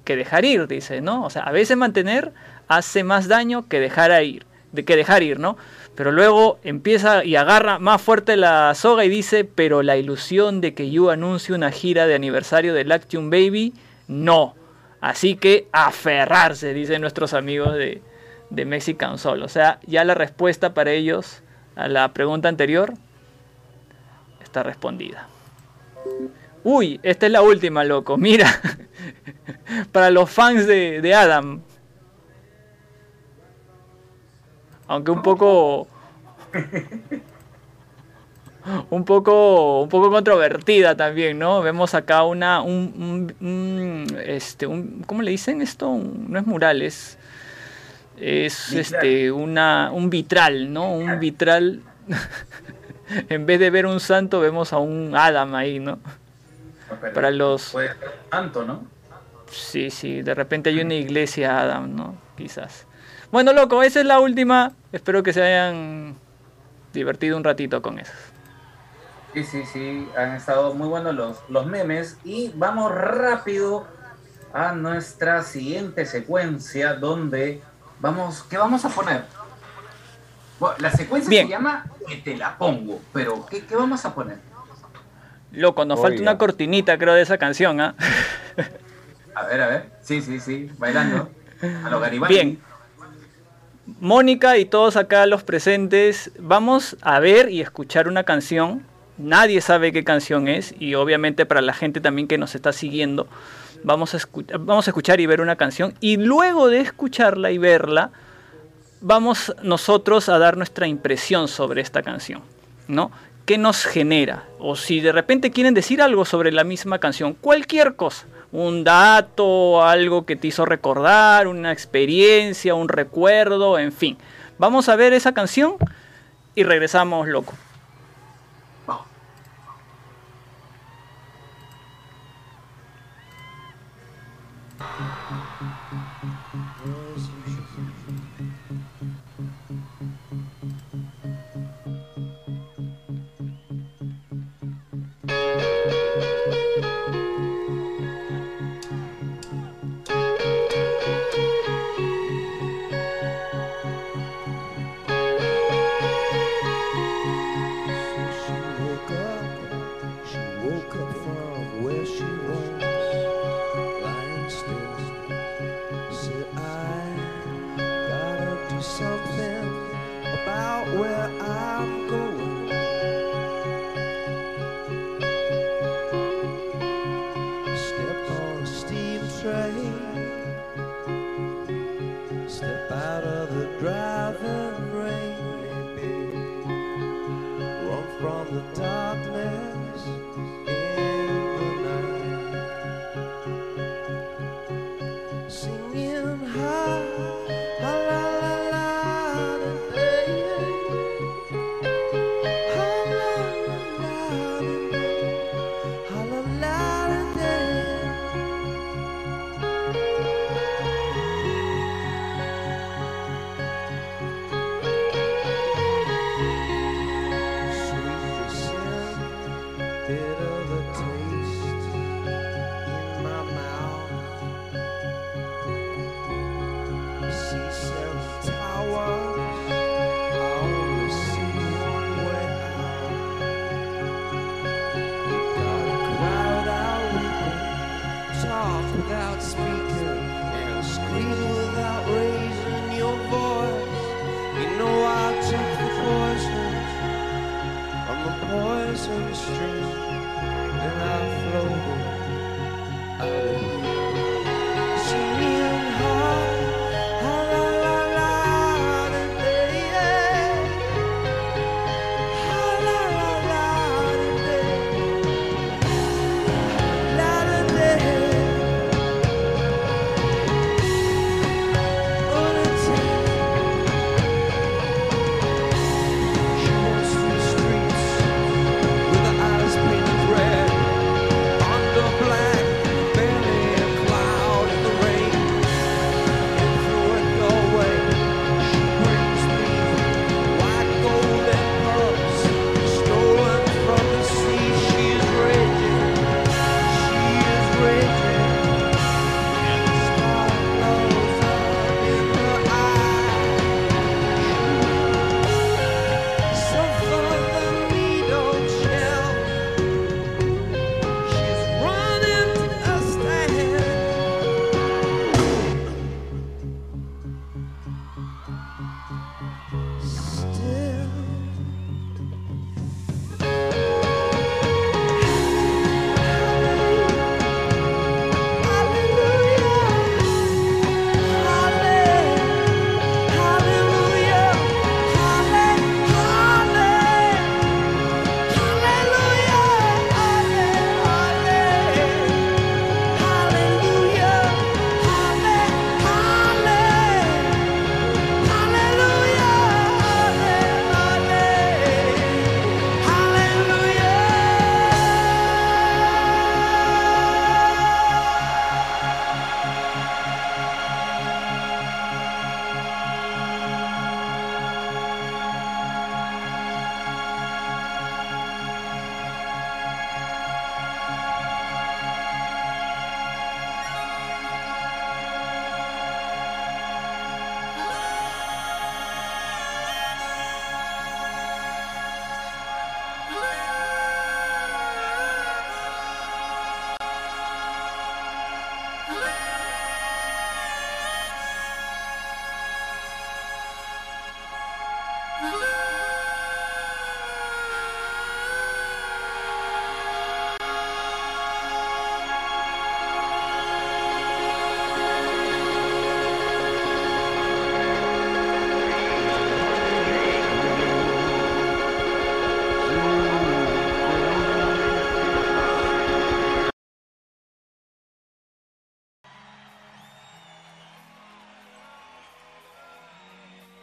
que dejar ir, dice, ¿no? O sea, a veces mantener hace más daño que dejar ir, de que dejar ir, ¿no? Pero luego empieza y agarra más fuerte la soga y dice, pero la ilusión de que yo anuncie una gira de aniversario de Lactium Baby no. Así que aferrarse, dicen nuestros amigos de, de Mexican Soul. O sea, ya la respuesta para ellos a la pregunta anterior está respondida. Uy, esta es la última, loco. Mira, para los fans de, de Adam. Aunque un poco un poco, un poco controvertida también, ¿no? Vemos acá una, un, este, un, ¿cómo le dicen esto? No es mural, es, es este, una, un vitral, ¿no? Un vitral. en vez de ver un santo, vemos a un Adam ahí, ¿no? Para los. Puede ser santo, ¿no? Sí, sí, de repente hay una iglesia Adam, ¿no? Quizás. Bueno, loco, esa es la última. Espero que se hayan divertido un ratito con eso. Sí, sí, sí, han estado muy buenos los, los memes y vamos rápido a nuestra siguiente secuencia donde vamos, ¿qué vamos a poner? la secuencia se llama Que te la pongo, pero ¿qué, vamos a poner? Loco, nos falta una cortinita, creo, de esa canción, ¿ah? A ver, a ver. Sí, sí, sí, bailando. A lo Garibaldi. Bien. Mónica y todos acá los presentes, vamos a ver y escuchar una canción. Nadie sabe qué canción es y obviamente para la gente también que nos está siguiendo, vamos a, vamos a escuchar y ver una canción y luego de escucharla y verla, vamos nosotros a dar nuestra impresión sobre esta canción, ¿no? ¿Qué nos genera? O si de repente quieren decir algo sobre la misma canción, cualquier cosa, un dato, algo que te hizo recordar, una experiencia, un recuerdo, en fin. Vamos a ver esa canción y regresamos, loco.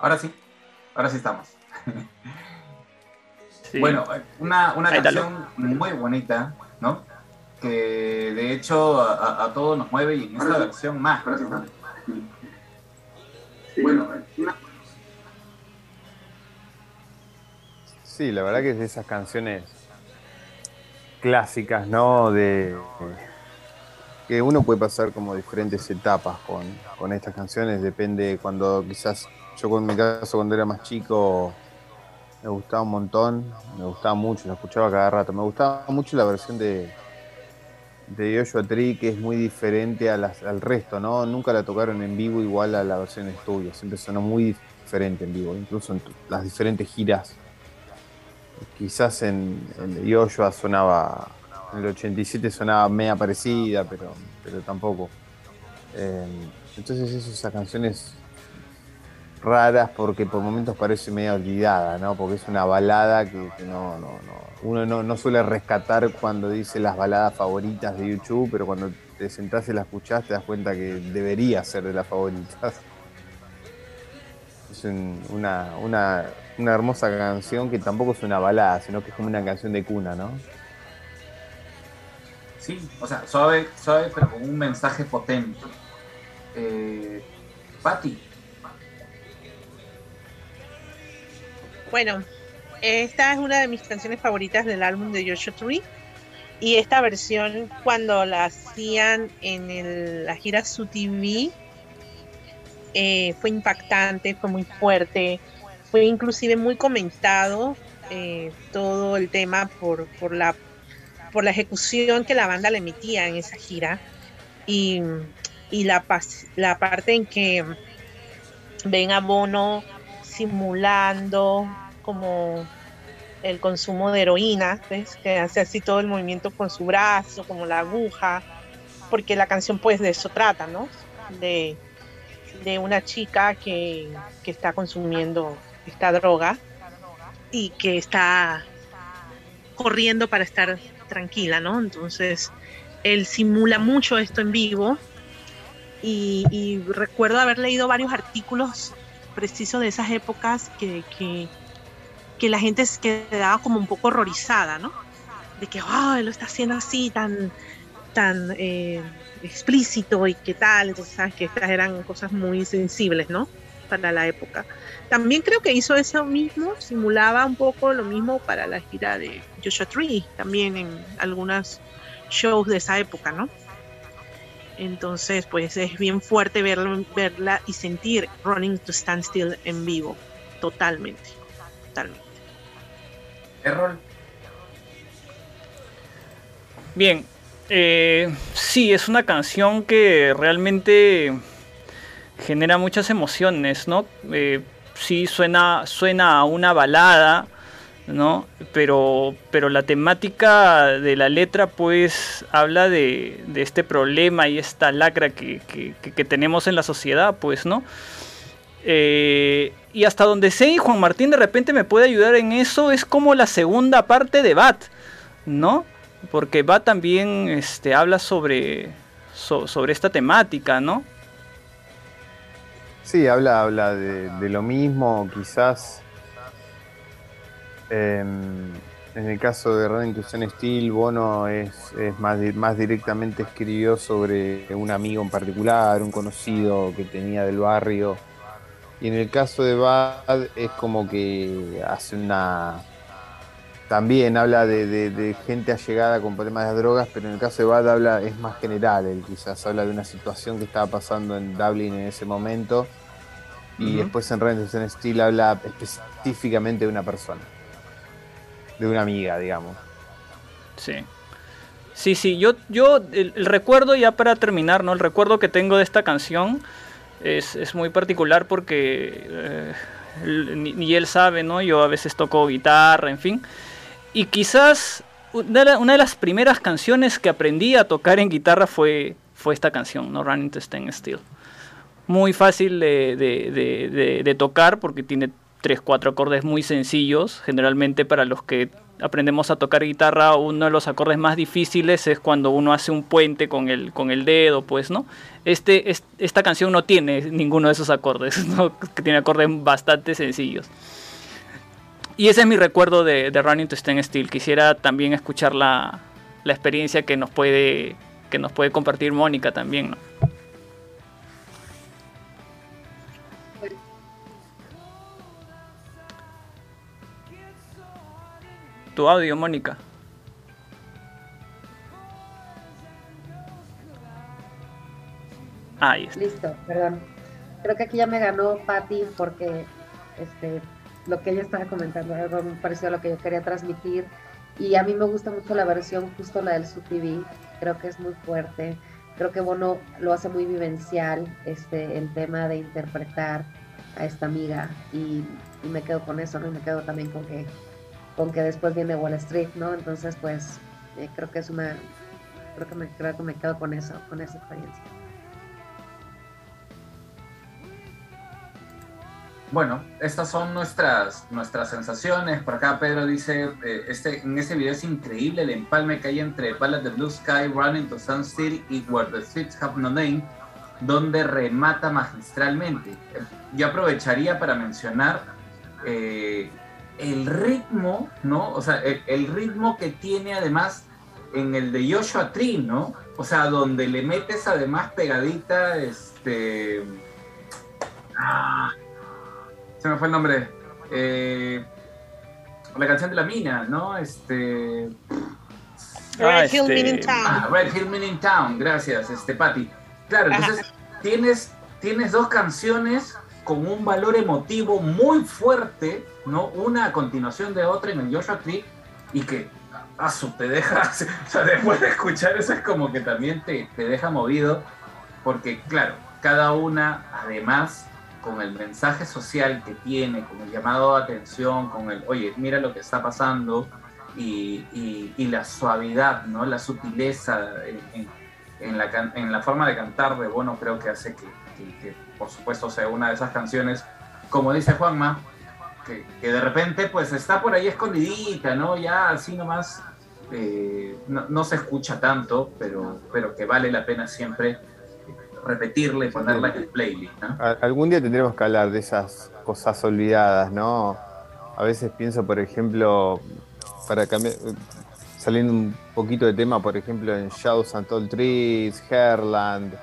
Ahora sí, ahora sí estamos. Bueno, una, una canción muy bonita, ¿no? Que de hecho a, todos nos mueve y en esta versión más. Bueno, Sí, la verdad que es de esas canciones clásicas, ¿no? De, que uno puede pasar como diferentes etapas con, con estas canciones, depende cuando quizás yo en mi caso cuando era más chico me gustaba un montón, me gustaba mucho, lo escuchaba cada rato. Me gustaba mucho la versión de, de Joshua Tree, que es muy diferente a al resto, ¿no? Nunca la tocaron en vivo igual a la versión estudio, siempre sonó muy diferente en vivo, incluso en las diferentes giras. Quizás en, Joshua sonaba, en el 87 sonaba media parecida, pero, pero tampoco. Eh, entonces esas canciones raras porque por momentos parece medio olvidada, ¿no? Porque es una balada que, no, no, no, uno no, suele rescatar cuando dice las baladas favoritas de YouTube, pero cuando te sentás y la escuchás te das cuenta que debería ser de las favoritas. Es una, una, una hermosa canción que tampoco es una balada, sino que es como una canción de cuna, ¿no? Sí, o sea, suave, suave, pero con un mensaje potente. Eh, Patti, Bueno, esta es una de mis canciones favoritas del álbum de Joshua Tree. Y esta versión, cuando la hacían en la gira Su TV, eh, fue impactante, fue muy fuerte, fue inclusive muy comentado eh, todo el tema por, la, ejecución que la banda le emitía en esa gira. Y, la parte en que ven a Bono simulando como el consumo de heroína, que hace así todo el movimiento con su brazo, como la aguja, porque la canción pues de eso trata, ¿no? De, una chica que, que está consumiendo esta droga y que está corriendo para estar tranquila, ¿no? Entonces, él simula mucho esto en vivo y, y recuerdo haber leído varios artículos precisos de esas épocas que, que que la gente se quedaba como un poco horrorizada, ¿no? De que, oh, lo está haciendo así, tan, tan eh, explícito y qué tal. Entonces, sabes que estas eran cosas muy sensibles, ¿no? Para la época. También creo que hizo eso mismo, simulaba un poco lo mismo para la gira de Joshua Tree, también en algunos shows de esa época, ¿no? Entonces, pues es bien fuerte verla y sentir Running to Stand Still en vivo, totalmente, totalmente. Errol. Bien, eh, sí, es una canción que realmente genera muchas emociones, ¿no? Eh, sí, suena, suena a una balada, ¿no? Pero, pero la temática de la letra, pues, habla de, este problema y esta lacra que, que, tenemos en la sociedad, pues, ¿no? Eh, y hasta donde sé, y Juan Martín de repente me puede ayudar en eso, es como la segunda parte de Bat, ¿no? Porque Bat también este, habla sobre, sobre esta temática, ¿no? Sí, habla, habla de, lo mismo, quizás. Em, en el caso de Running to Steel, Bono es, es más, más directamente escribió sobre un amigo en particular, un conocido que tenía del barrio y en el caso de Bad es como que hace una... También habla de, gente allegada con problemas de drogas, pero en el caso de Bad habla, es más general, él quizás habla de una situación que estaba pasando en Dublin en ese momento. Y después en Renderson Steel habla específicamente de una persona. De una amiga, digamos. Sí. Sí, sí, yo, yo el recuerdo ya para terminar, ¿no? El recuerdo que tengo de esta canción es, muy particular porque eh, ni, él sabe, ¿no? Yo a veces toco guitarra, en fin. Y quizás una de las primeras canciones que aprendí a tocar en guitarra fue, fue esta canción, ¿no? Running to Stand Still. Muy fácil de, tocar porque tiene tres, cuatro acordes muy sencillos, generalmente para los que aprendemos a tocar guitarra, uno de los acordes más difíciles es cuando uno hace un puente con el, con el dedo, pues, ¿no? Este, esta canción no tiene ninguno de esos acordes, que tiene acordes bastante sencillos. Y ese es mi recuerdo de, Running to Stand Still. Quisiera también escuchar la, la experiencia que nos puede, que nos puede compartir Mónica también. Tu audio, Mónica. Ahí está. Listo, perdón. Creo que aquí ya me ganó Patti porque este, lo que ella estaba comentando algo muy parecido a lo que yo quería transmitir. Y a mí me gusta mucho la versión, justo la del TV. Creo que es muy fuerte. Creo que Bono lo hace muy vivencial, este, el tema de interpretar a esta amiga. Y me quedo con eso, ¿no? Y me quedo también con que con que después viene Wall Street, ¿no? Entonces, pues, eh, creo que es una, creo que me, creo que me quedo con eso, con esa experiencia. Bueno, estas son nuestras, nuestras sensaciones. Por acá Pedro dice, eh, este, en este video es increíble el empalme que hay entre Ballad the Blue Sky, Running to Sun City y Where the Streets Have No Name, donde remata magistralmente. Yo aprovecharía para mencionar eh, el ritmo, ¿no? O sea, el, ritmo que tiene además en el de Joshua Tree, ¿no? O sea, donde le metes además pegadita, este... Ah, se me fue el nombre. Eh, la canción de la mina, ¿no? Este... Red Hill este, Town. Ah, Red Hill in Town, gracias, este, Patty. Claro, entonces tienes, tienes dos canciones con un valor emotivo muy fuerte, ¿no? Una a continuación de otra en el Joshua Tree y que a su te deja, o sea, después de escuchar eso es como que también te, te deja movido, porque claro, cada una además con el mensaje social que tiene, con el llamado a atención, con el, oye, mira lo que está pasando, y, y, la suavidad, ¿no? La sutileza en, en, la, en la forma de cantar de Bono creo que hace que, que por supuesto sea una de esas canciones, como dice Juanma, que, de repente pues está por ahí escondidita, ¿no? Ya así nomás eh, no, se escucha tanto, pero, pero que vale la pena siempre repetirla y ponerla en el playlist. Algún día tendremos que hablar de esas cosas olvidadas, ¿no? A veces pienso, por ejemplo, para cambiar, saliendo un poquito de tema, por ejemplo, en Shadows and Tall Trees, Herland,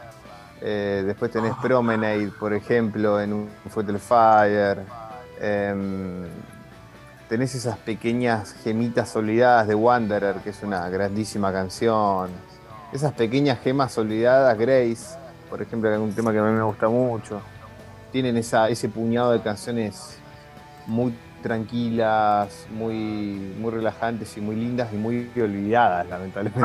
eh, después tenés Promenade, por ejemplo, en un Fatal Fire. Em, tenés esas pequeñas gemitas olvidadas de Wanderer, que es una grandísima canción. Esas pequeñas gemas olvidadas, Grace, por ejemplo, que es un tema que a mí me gusta mucho. Tienen esa, ese puñado de canciones muy tranquilas, muy, muy relajantes y muy lindas y muy olvidadas, lamentablemente.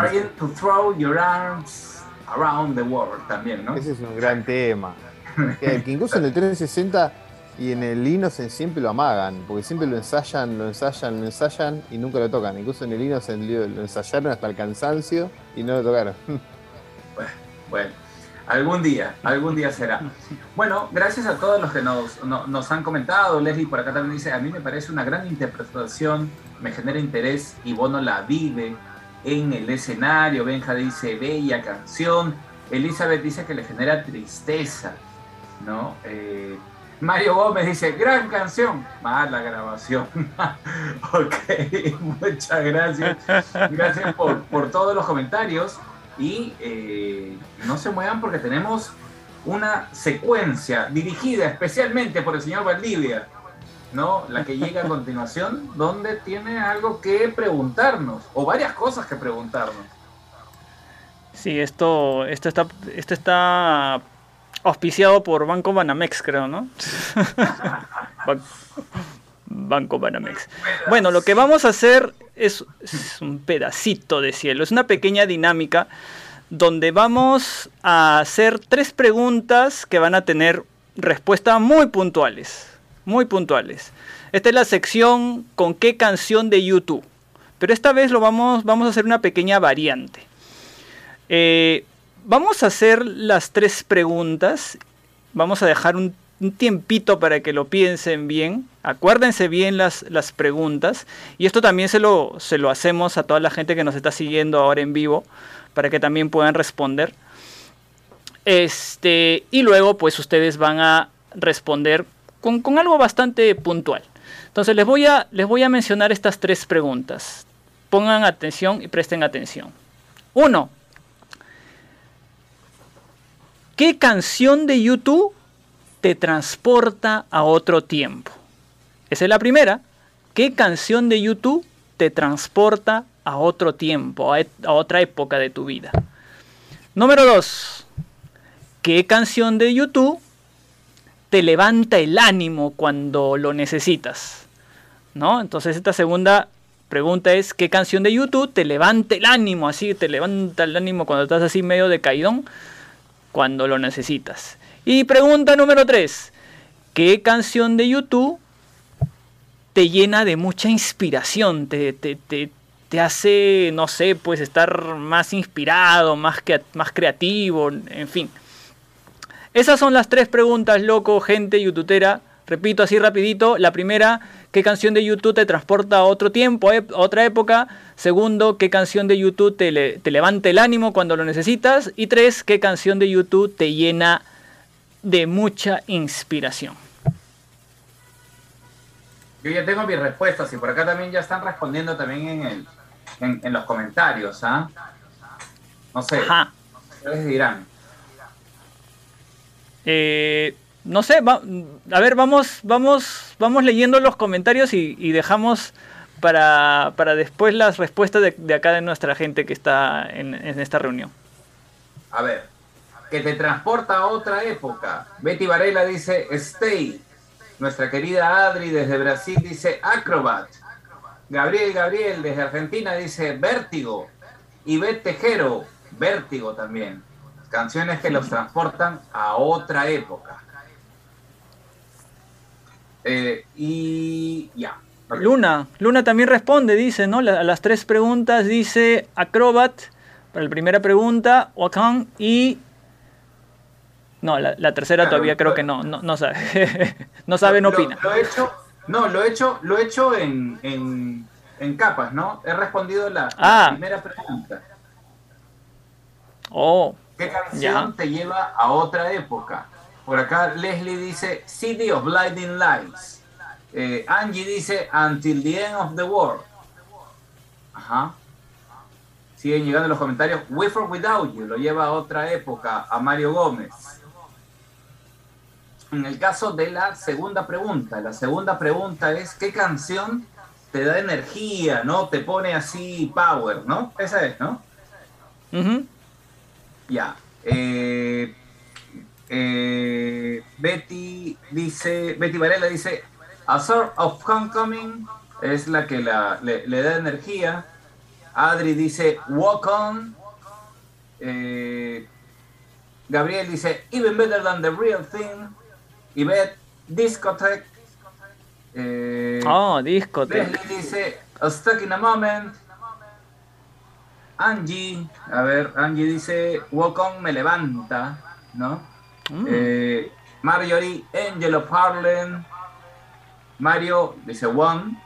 Around the World también, ¿no? Ese es un gran tema. que, incluso en el 360 y en el Innocent siempre lo amagan, porque siempre lo ensayan, lo ensayan, lo ensayan y nunca lo tocan. Incluso en el Innocent lo ensayaron hasta el cansancio y no lo tocaron. Bueno, algún día, algún día será. Bueno, gracias a todos los que nos, nos han comentado. Leslie por acá también dice, a mí me parece una gran interpretación, me genera interés y Bono la vive en el escenario. Benja dice, bella canción. Elizabeth dice que le genera tristeza, ¿no? Eh, Mario Gómez dice, gran canción, mala grabación. ok, muchas gracias. Gracias por, todos los comentarios. Y eh, no se muevan porque tenemos una secuencia dirigida especialmente por el señor Valdivia ¿no? La que llega a continuación, donde tiene algo que preguntarnos, o varias cosas que preguntarnos. Sí, esto, esto está, esto está auspiciado por Banco Banamex, creo, ¿no? Banco Banamex. Bueno, lo que vamos a hacer es, es, un pedacito de cielo, es una pequeña dinámica donde vamos a hacer tres preguntas que van a tener respuestas muy puntuales muy puntuales. Esta es la sección con qué canción de YouTube. Pero esta vez lo vamos, vamos a hacer una pequeña variante. Eh, vamos a hacer las tres preguntas. Vamos a dejar un tiempito para que lo piensen bien. Acuérdense bien las, las preguntas. Y esto también se lo, se lo hacemos a toda la gente que nos está siguiendo ahora en vivo, para que también puedan responder. Este, y luego, pues ustedes van a responder con, algo bastante puntual. Entonces les voy, a, les voy a mencionar estas tres preguntas. Pongan atención y presten atención. Uno, ¿qué canción de YouTube te transporta a otro tiempo? Esa es la primera. ¿Qué canción de YouTube te transporta a otro tiempo, a, a otra época de tu vida? Número dos, ¿qué canción de YouTube te levanta el ánimo cuando lo necesitas? ¿No? Entonces esta segunda pregunta es, ¿qué canción de YouTube te levanta el ánimo? Así, te levanta el ánimo cuando estás así medio de caidón, cuando lo necesitas. Y pregunta número 3, ¿qué canción de YouTube te llena de mucha inspiración? Te, te, hace, no sé, pues estar más inspirado, más, que, más creativo, en fin. Esas son las tres preguntas, loco, gente youtubera. Repito así rapidito. La primera, ¿qué canción de YouTube te transporta a otro tiempo, a otra época? Segundo, ¿qué canción de YouTube te, te levanta el ánimo cuando lo necesitas? Y tres, ¿qué canción de YouTube te llena de mucha inspiración? Yo ya tengo mis respuestas y por acá también ya están respondiendo también en, el, en, los comentarios. ¿ah? No sé. Ajá. Ustedes dirán. Eh, no sé, a ver, vamos, vamos, vamos leyendo los comentarios y, dejamos para, después las respuestas de, acá de nuestra gente que está en, esta reunión. A ver, que te transporta a otra época. Betty Varela dice Stay. Nuestra querida Adri desde Brasil dice Acrobat. Gabriel Gabriel desde Argentina dice Vértigo. Y Bet Tejero, Vértigo también. Canciones que los transportan a otra época. Eh, y ya. Luna, Luna también responde, dice, ¿no? a las tres preguntas dice Acrobat para la primera pregunta, Wakan y... No, la, tercera todavía creo que no, no, sabe. no sabe, no opina. Lo, he hecho, no, lo he hecho, lo he hecho en, en, capas, ¿no? He respondido la, ah. primera pregunta. Oh. ¿Qué canción te lleva a otra época? Por acá Leslie dice City of Blinding Lights. Eh, Angie dice Until the End of the World. Ajá. Siguen llegando los comentarios. We For Without You lo lleva a otra época, a Mario Gómez. En el caso de la segunda pregunta, la segunda pregunta es ¿qué canción te da energía, no? Te pone así power, ¿no? Esa es, ¿no? Ya. Eh, eh, Betty dice, Betty Varela dice, A Sort of Homecoming es la que le, da energía. Adri dice, Walk On. Eh, Gabriel dice, Even Better Than the Real Thing. Yvette, Discotheque. oh, Discotheque. Leslie dice, A Stuck in a Moment. Angie, a ver, Angie dice, Walk on me levanta, ¿no? Mm. Eh, Marjorie, Angel of Harlem. Mario dice One.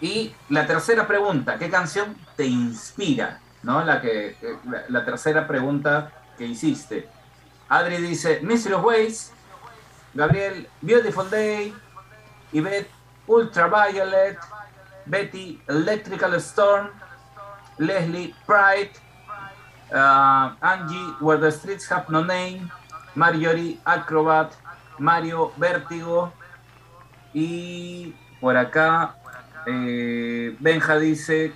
Y la tercera pregunta, ¿qué canción te inspira? ¿No? La, que, eh, la, tercera pregunta que hiciste. Adri dice, Mysterious Ways. Gabriel, Beautiful Day. Yvette, Ultraviolet. Betty, Electrical Storm, Leslie, Pride, uh, Angie, Where the Streets Have No Name, Marjorie, Acrobat, Mario, Vértigo, y por acá eh, Benja dice,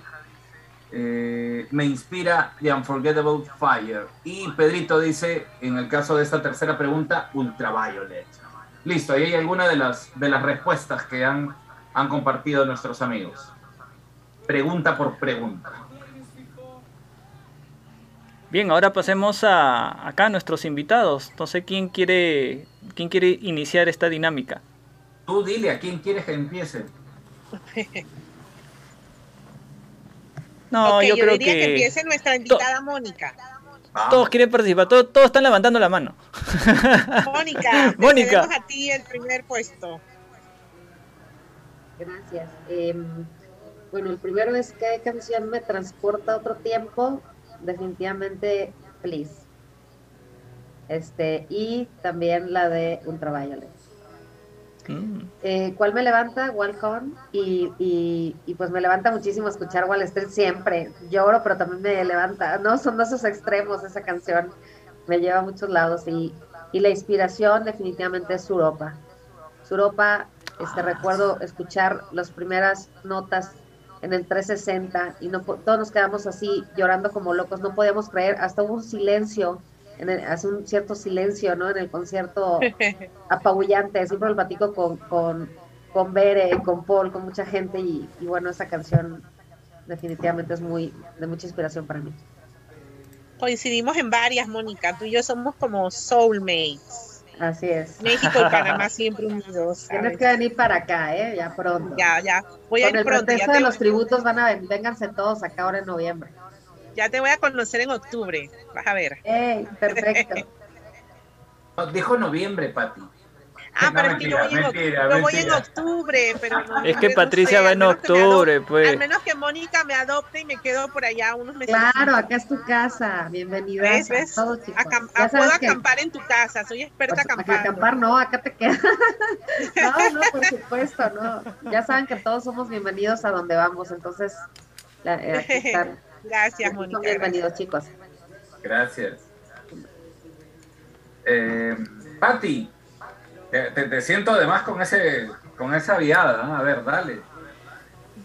eh, me inspira The Unforgettable Fire. Y Pedrito dice, en el caso de esta tercera pregunta, Ultraviolet. Listo, ahí hay alguna de las, de las respuestas que han han compartido nuestros amigos. Pregunta por pregunta. Bien, ahora pasemos a acá a nuestros invitados. Entonces, ¿quién quiere, quién quiere iniciar esta dinámica? Tú dile a quién quieres que empiece. no, yo, creo diría que... empiece nuestra invitada Mónica. Todos quieren participar, todos, todos están levantando la mano. Mónica, Mónica. a ti el primer puesto. Gracias. Em, bueno, el primero es ¿qué canción me transporta a otro tiempo? Definitivamente Please. Este, y también la de Ultraviolet. Mm. Eh, ¿Cuál me levanta? Welcome. Y, y, y, pues me levanta muchísimo escuchar Wall Street siempre. Lloro, pero también me levanta. No son esos extremos esa canción. Me lleva a muchos lados. Y, y la inspiración definitivamente es Europa. Europa, este, recuerdo escuchar las primeras notas en el 360 y no todos nos quedamos así llorando como locos, no podíamos creer, hasta hubo un silencio, en hace un cierto silencio, ¿no? En el concierto apabullante, siempre lo platico con, con, con Bere, con Paul, con mucha gente y, y bueno, esa canción definitivamente es muy de mucha inspiración para mí. Coincidimos en varias, Mónica, tú y yo somos como soulmates. Así es. México y Panamá siempre unidos. Tienes que venir para acá, ¿eh? Ya pronto. Ya, ya. Voy a ir el pronto. de los tributos van a venir, vénganse todos acá ahora en noviembre. Ya te voy a conocer en octubre, vas a ver. ¡Ey! Perfecto. Dijo noviembre, Pati. Ah, pero es que yo voy, en, voy, en, octubre, pero Es que Patricia va en octubre, pues. Al menos que Mónica me adopte y me quedo por allá unos meses. Claro, acá es tu casa, bienvenida. ¿Ves, Todos, ah, puedo acampar en tu casa, soy experta acampando. acampar no, acá te quedas. no, no, por supuesto, no. Ya saben que todos somos bienvenidos a donde vamos, entonces eh. Gracias, Mónica. bienvenidos, chicos. Gracias. Eh, Pati, te, siento además con ese con esa viada. A ver, dale.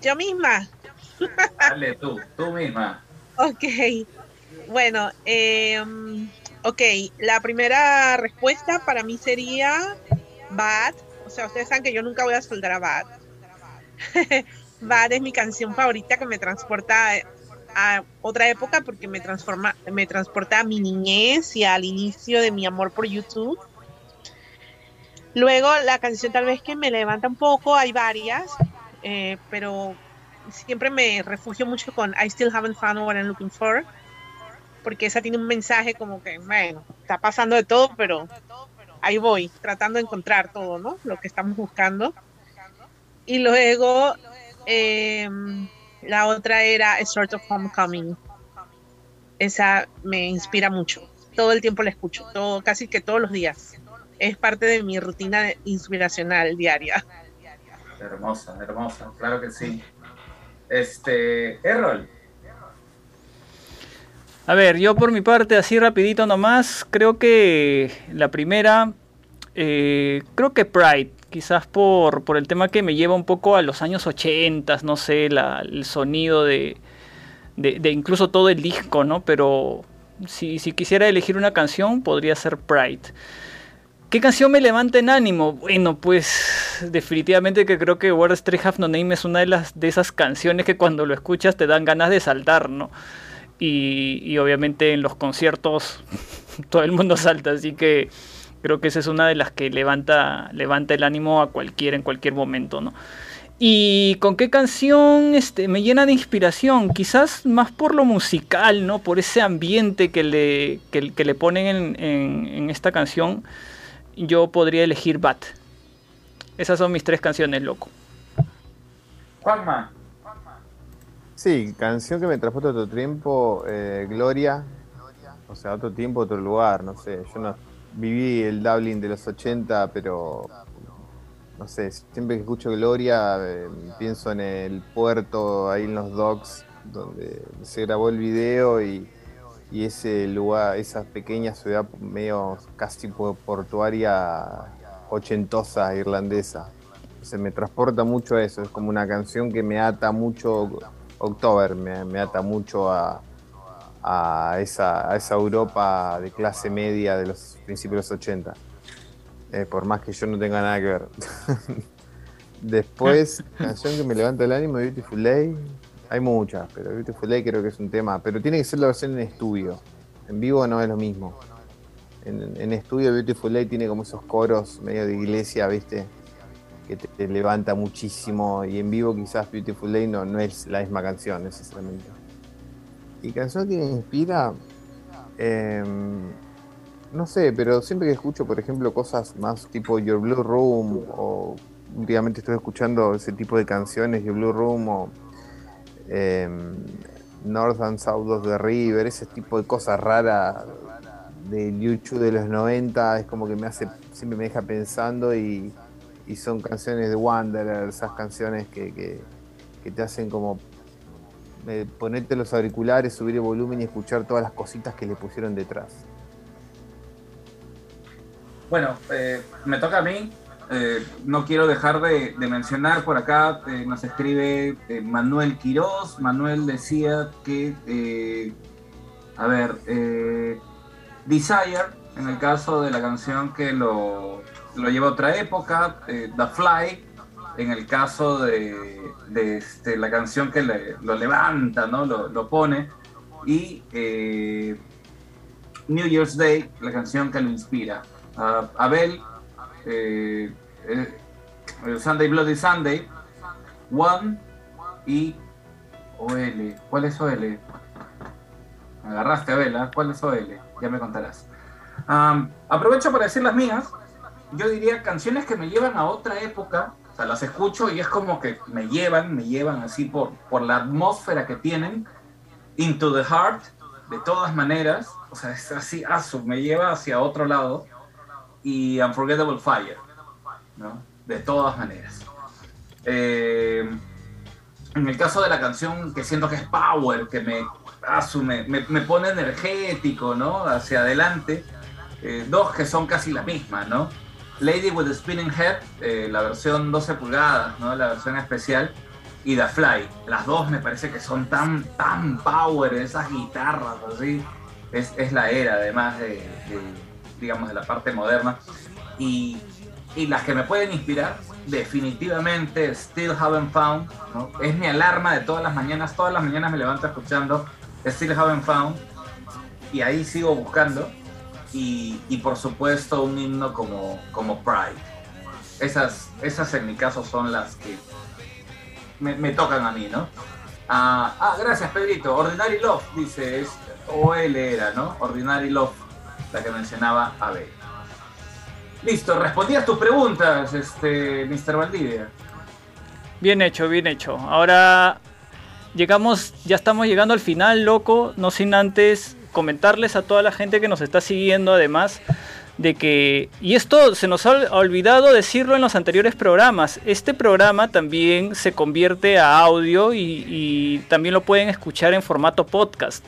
Yo misma. Dale tú, tú misma. Ok. Bueno, eh, ok. La primera respuesta para mí sería Bad. O sea, ustedes saben que yo nunca voy a soltar a Bad. Bad es mi canción favorita que me transporta a otra época porque me transforma, me transporta a mi niñez y al inicio de mi amor por YouTube. Luego la canción tal vez que me levanta un poco, hay varias, eh, pero siempre me refugio mucho con I Still Haven't Found What I'm Looking For, porque esa tiene un mensaje como que, bueno, está pasando de todo, pero ahí voy, tratando de encontrar todo, ¿no? Lo que estamos buscando. Y luego em, la otra era A Sort of Homecoming. Esa me inspira mucho. Todo el tiempo la escucho, todo, casi que todos los días es parte de mi rutina inspiracional diaria. Hermosa, hermosa, claro que sí. Este, Errol. A ver, yo por mi parte, así rapidito nomás, creo que la primera, eh, creo que Pride, quizás por, por el tema que me lleva un poco a los años 80, no sé, el sonido de, de, incluso todo el disco, ¿no? Pero si, si quisiera elegir una canción, podría ser Pride. ¿Qué canción me levanta en ánimo? Bueno, pues definitivamente que creo que World Street Have No Name es una de las de esas canciones que cuando lo escuchas te dan ganas de saltar, ¿no? Y, obviamente en los conciertos todo el mundo salta, así que creo que esa es una de las que levanta, levanta el ánimo a cualquiera en cualquier momento, ¿no? ¿Y con qué canción este, me llena de inspiración? Quizás más por lo musical, ¿no? Por ese ambiente que le, que, le ponen en, en esta canción yo podría elegir Bat. Esas son mis tres canciones, loco. Juanma. Sí, canción que me transporta a otro tiempo, eh, Gloria. O sea, otro tiempo, otro lugar, no sé. Yo no viví el Dublin de los 80, pero no sé, siempre que escucho Gloria eh, pienso en el puerto, ahí en los docks, donde se grabó el video y, y ese lugar, esa pequeña ciudad medio casi portuaria ochentosa irlandesa. Se me transporta mucho a eso, es como una canción que me ata mucho, October me, ata mucho a, a, esa, a esa Europa de clase media de los principios de los 80. Eh, por más que yo no tenga nada que ver. Después, canción que me levanta el ánimo, Beautiful Day, hay muchas, pero Beautiful Day creo que es un tema. Pero tiene que ser la versión en estudio. En vivo no es lo mismo. En, estudio Beautiful Day tiene como esos coros medio de iglesia, ¿viste? Que te, levanta muchísimo. Y en vivo quizás Beautiful Day no, no es la misma canción necesariamente. Y canción que me inspira, Em, no sé, pero siempre que escucho, por ejemplo, cosas más tipo Your Blue Room o últimamente estoy escuchando ese tipo de canciones, Your Blue Room o em, North and South of the River, ese tipo de cosas raras de YouTube de los 90, es como que me hace, siempre me deja pensando y, son canciones de Wanderer, esas canciones que, te hacen como eh, ponerte los auriculares, subir el volumen y escuchar todas las cositas que le pusieron detrás. Bueno, eh, me toca a mí. Eh, no quiero dejar de, mencionar por acá, nos escribe Manuel Quiroz. Manuel decía que, a ver, Desire, en el caso de la canción que lo, lleva a otra época, The Fly, en el caso de, este, la canción que lo levanta, ¿no? lo, pone, y New Year's Day, la canción que lo inspira. Abel, eh, eh, Sunday Bloody Sunday, One y OL. ¿Cuál es OL? Agarraste, Abel, ¿ah? ¿cuál es OL? Ya me contarás. aprovecho para decir las mías. Yo diría canciones que me llevan a otra época. O sea, las escucho y es como que me llevan, me llevan así por, por la atmósfera que tienen. Into the Heart, de todas maneras. O sea, es así, asu, me lleva hacia otro lado y Unforgettable Fire, ¿no? De todas maneras. Eh, en el caso de la canción que siento que es power, que me, asume, me, pone energético, ¿no? Hacia adelante. Eh, dos que son casi la misma, ¿no? Lady with a Spinning Head, eh, la versión 12 pulgadas, ¿no? La versión especial. Y The Fly. Las dos me parece que son tan, tan power, esas guitarras, así. Es, es la era, además de digamos, de la parte moderna. Y, y las que me pueden inspirar, definitivamente, Still Haven't Found, es mi alarma de todas las mañanas, todas las mañanas me levanto escuchando Still Haven't Found, y ahí sigo buscando, y, y por supuesto un himno como, como Pride. Esas, esas en mi caso son las que me, me tocan a mí, ¿no? Ah, ah, gracias Pedrito. Ordinary Love, dice, es, o él era, ¿no? Ordinary Love la que mencionaba Abel. Listo, respondías tus preguntas, este, Mr. Valdivia. Bien hecho, bien hecho. Ahora llegamos, ya estamos llegando al final, loco, no sin antes comentarles a toda la gente que nos está siguiendo además de que, y esto se nos ha olvidado decirlo en los anteriores programas, este programa también se convierte a audio y, y también lo pueden escuchar en formato podcast.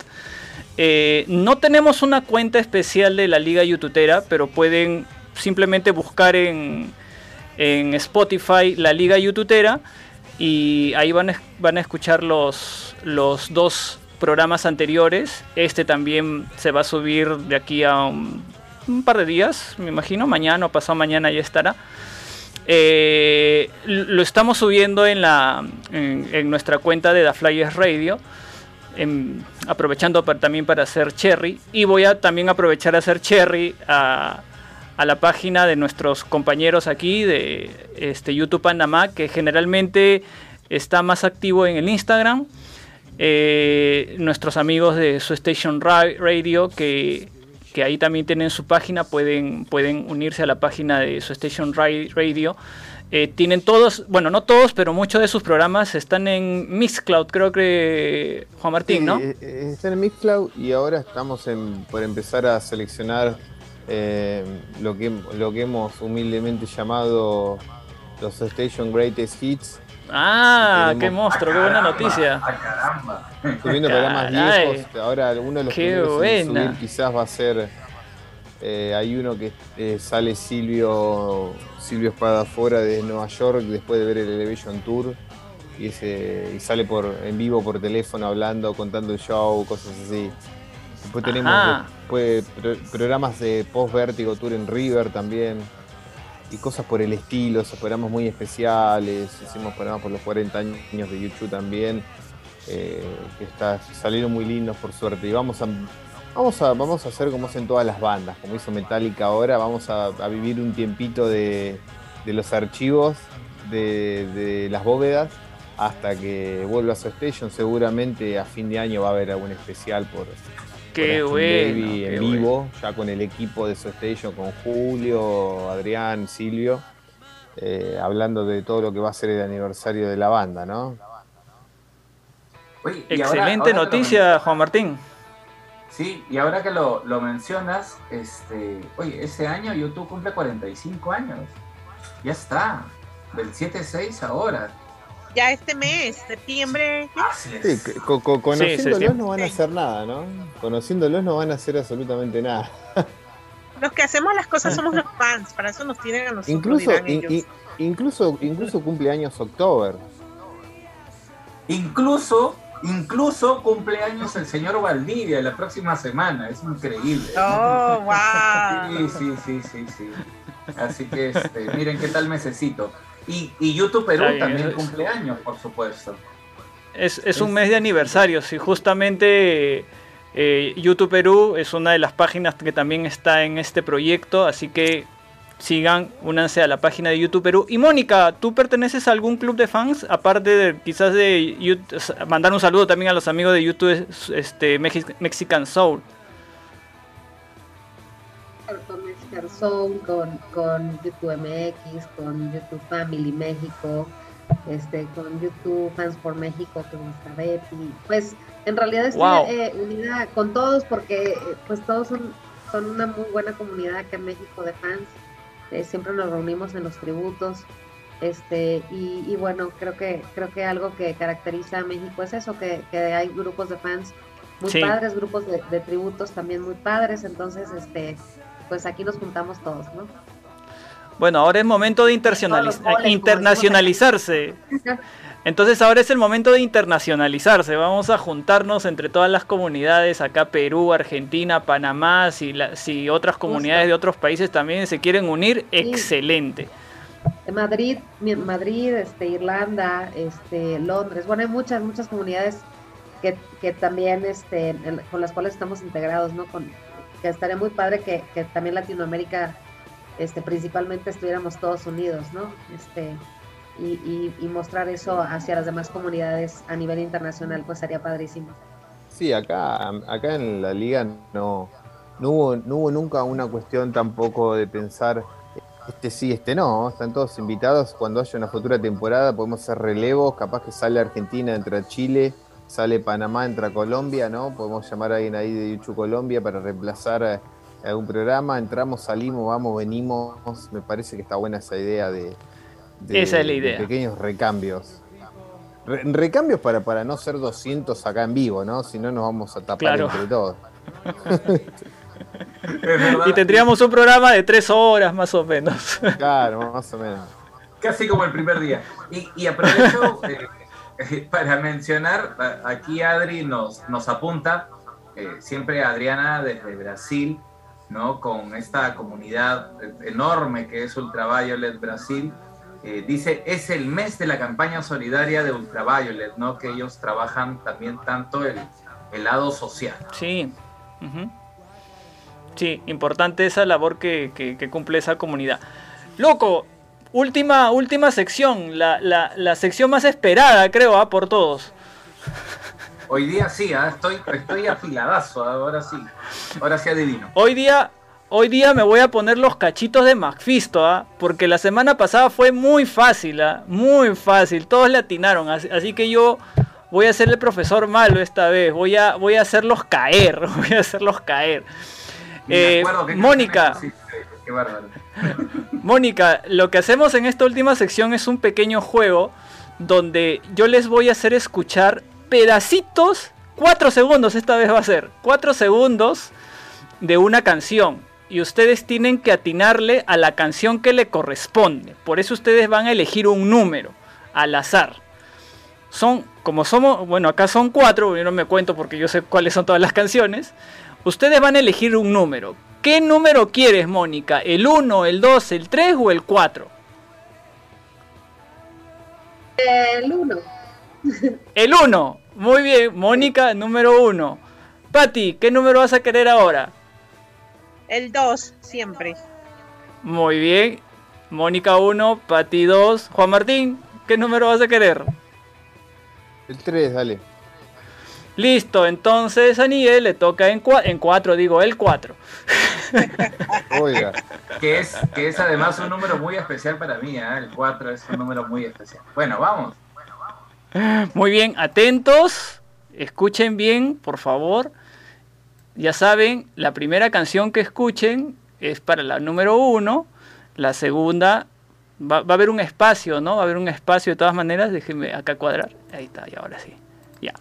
Eh, no tenemos una cuenta especial de la Liga YouTubera, pero pueden simplemente buscar en, Spotify la Liga YouTubera y ahí van a, van a escuchar los, los dos programas anteriores. Este también se va a subir de aquí a un, par de días, me imagino, mañana o pasado mañana ya estará. Eh, lo estamos subiendo en, la, en, nuestra cuenta de The Flyers Radio aprovechando también para hacer cherry. Y voy a también aprovechar a hacer cherry a, la página de nuestros compañeros aquí de este, YouTube Panamá, que generalmente está más activo en el Instagram. Eh, nuestros amigos de su Radio, que, que, ahí también tienen su página, pueden, pueden unirse a la página de su Station Radio eh, tienen todos, bueno, no todos, pero muchos de sus programas están en Mixcloud, creo que Juan Martín, ¿no? Eh, eh, están en Mixcloud y ahora estamos por empezar a seleccionar lo, que, lo que hemos humildemente llamado los Station Greatest Hits. Ah, qué monstruo, qué buena noticia. Ah, caramba. Estoy viendo programas viejos, ahora alguno de los que subir quizás va a ser eh, hay uno que eh, sale Silvio, Silvio Espadafora de Nueva York después de ver el Elevation Tour y, ese, sale por, en vivo por teléfono hablando, contando el show, cosas así. Después tenemos programas de post Vertigo Tour en River también y cosas por el estilo, esos programas muy especiales. Hicimos programas por los 40 años de YouTube también, eh, que está, salieron muy lindos por suerte. Y vamos a Vamos a, vamos a hacer como hacen todas las bandas, como hizo Metallica ahora, vamos a, vivir un tiempito de, los archivos de, las bóvedas hasta que vuelva a su station. Seguramente a fin de año va a haber algún especial por, Qué bueno, en vivo, ya con el equipo de su station, con Julio, Adrián, Silvio, eh, hablando de todo lo que va a ser el aniversario de la banda, ¿no? Excelente noticia, Juan Martín. Sí, y ahora que lo, mencionas, este, oye, ese año YouTube cumple 45 años. Ya está, del 7-6 ahora. Ya este mes, septiembre. Sí, conociéndolos no van a hacer nada, ¿no? Conociéndolos no van a hacer absolutamente nada. Los que hacemos las cosas somos los fans, para eso nos tienen a nosotros. Incluso, incluso, incluso cumpleaños October. Incluso Incluso cumpleaños el señor Valdivia la próxima semana, es increíble. Oh, wow. Sí, sí, sí, sí, sí. Así que este, miren qué tal mesecito. Y, y YouTube Perú también cumpleaños, por supuesto. Es, es, un mes de aniversario, sí, justamente eh, YouTube Perú es una de las páginas que también está en este proyecto, así que sigan, únanse a la página de YouTube Perú. Y Mónica, ¿tú perteneces a algún club de fans? Aparte de quizás de mandar un saludo también a los amigos de YouTube este, Mexican Soul. Con Mexican Soul, con, con YouTube MX, con YouTube Family México, este, con YouTube Fans por México, con nuestra Betty. Pues en realidad estoy eh, unida con todos porque pues todos son, son una muy buena comunidad acá en México de fans eh, siempre nos reunimos en los tributos, este, y, bueno, creo que, creo que algo que caracteriza a México es eso, que, hay grupos de fans muy padres, grupos de, tributos también muy padres, entonces, este, pues aquí nos juntamos todos, ¿no? Bueno, ahora es momento de internacionalizarse. Entonces ahora es el momento de internacionalizarse. Vamos a juntarnos entre todas las comunidades, acá Perú, Argentina, Panamá, si, si otras comunidades de otros países también se quieren unir, excelente. Madrid, Madrid, este, Irlanda, este, Londres, bueno, hay muchas, muchas comunidades que, que también este, con las cuales estamos integrados, ¿no? Con, que estaría muy padre que, que también Latinoamérica, este, principalmente estuviéramos todos unidos, ¿no? Este, y, mostrar eso hacia las demás comunidades a nivel internacional, pues sería padrísimo. Sí, acá, acá en la liga no, no, hubo, no hubo nunca una cuestión tampoco de pensar este sí, este no, están todos invitados. Cuando haya una futura temporada podemos hacer relevos, capaz que sale Argentina, entra Chile, sale Panamá, entra Colombia, ¿no? Podemos llamar a alguien ahí de YouTube Colombia para reemplazar algún programa, entramos, salimos, vamos, venimos. Me parece que está buena esa idea de, esa es la idea. pequeños recambios. recambios para, para no ser 200 acá en vivo, ¿no? Si no nos vamos a tapar entre todos. y tendríamos un programa de tres horas más o menos. Claro, más o menos. Casi como el primer día. Y, aprovecho eh, eh, para mencionar, aquí Adri nos, nos apunta, eh, siempre Adriana desde Brasil, ¿no? Con esta comunidad enorme que es Ultraviolet Brasil eh, dice, es el mes de la campaña solidaria de Ultraviolet, ¿no? Que ellos trabajan también tanto el, lado social. Sí. Sí, importante esa labor que, cumple esa comunidad. Loco, última, última sección, la, sección más esperada, creo, ¿ah? por todos. Hoy día sí, ¿ah? estoy, estoy afiladazo, ahora sí. Ahora sí adivino. Hoy día Hoy día me voy a poner los cachitos de Macfisto, ¿ah? porque la semana pasada fue muy fácil, ¿ah? muy fácil, todos le atinaron, así, que yo voy a ser el profesor malo esta vez, voy a, voy a hacerlos caer, voy a hacerlos caer. Eh, Mónica, Mónica, lo que hacemos en esta última sección es un pequeño juego donde yo les voy a hacer escuchar pedacitos, cuatro segundos esta vez va a ser, cuatro segundos de una canción y ustedes tienen que atinarle a la canción que le corresponde. Por eso ustedes van a elegir un número al azar. Son, como somos, bueno, acá son cuatro, yo no me cuento porque yo sé cuáles son todas las canciones. Ustedes van a elegir un número. ¿Qué número quieres, Mónica? ¿El 1, el 2, el 3 o el 4? El 1. El 1. Muy bien, Mónica, número 1. Patti, ¿qué número vas a querer ahora? El 2, siempre. Muy bien. Mónica 1, Pati 2. Juan Martín, ¿qué número vas a querer? El 3, dale. Listo, entonces a Niel le toca en, en cuatro, digo, el 4. Oiga. Que es, que es además un número muy especial para mí, ¿eh? el 4 es un número muy especial. Bueno, vamos. Muy bien, atentos, escuchen bien, por favor. Ya saben, la primera canción que escuchen es para la número 1, la segunda va, va, a haber un espacio, ¿no? Va a haber un espacio de todas maneras, déjenme acá cuadrar. Ahí está, y ahora sí. Ya.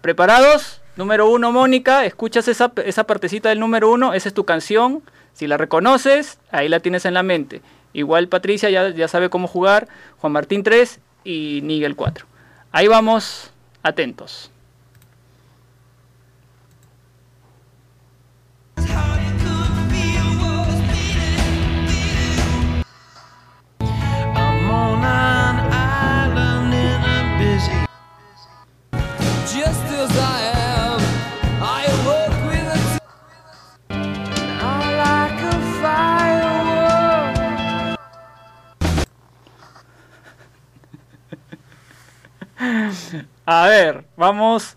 ¿Preparados? Número uno, Mónica, escuchas esa, esa partecita del número uno, esa es tu canción. Si la reconoces, ahí la tienes en la mente. Igual Patricia ya, ya sabe cómo jugar, Juan Martín 3 y Nigel 4. Ahí vamos, atentos. A ver, vamos.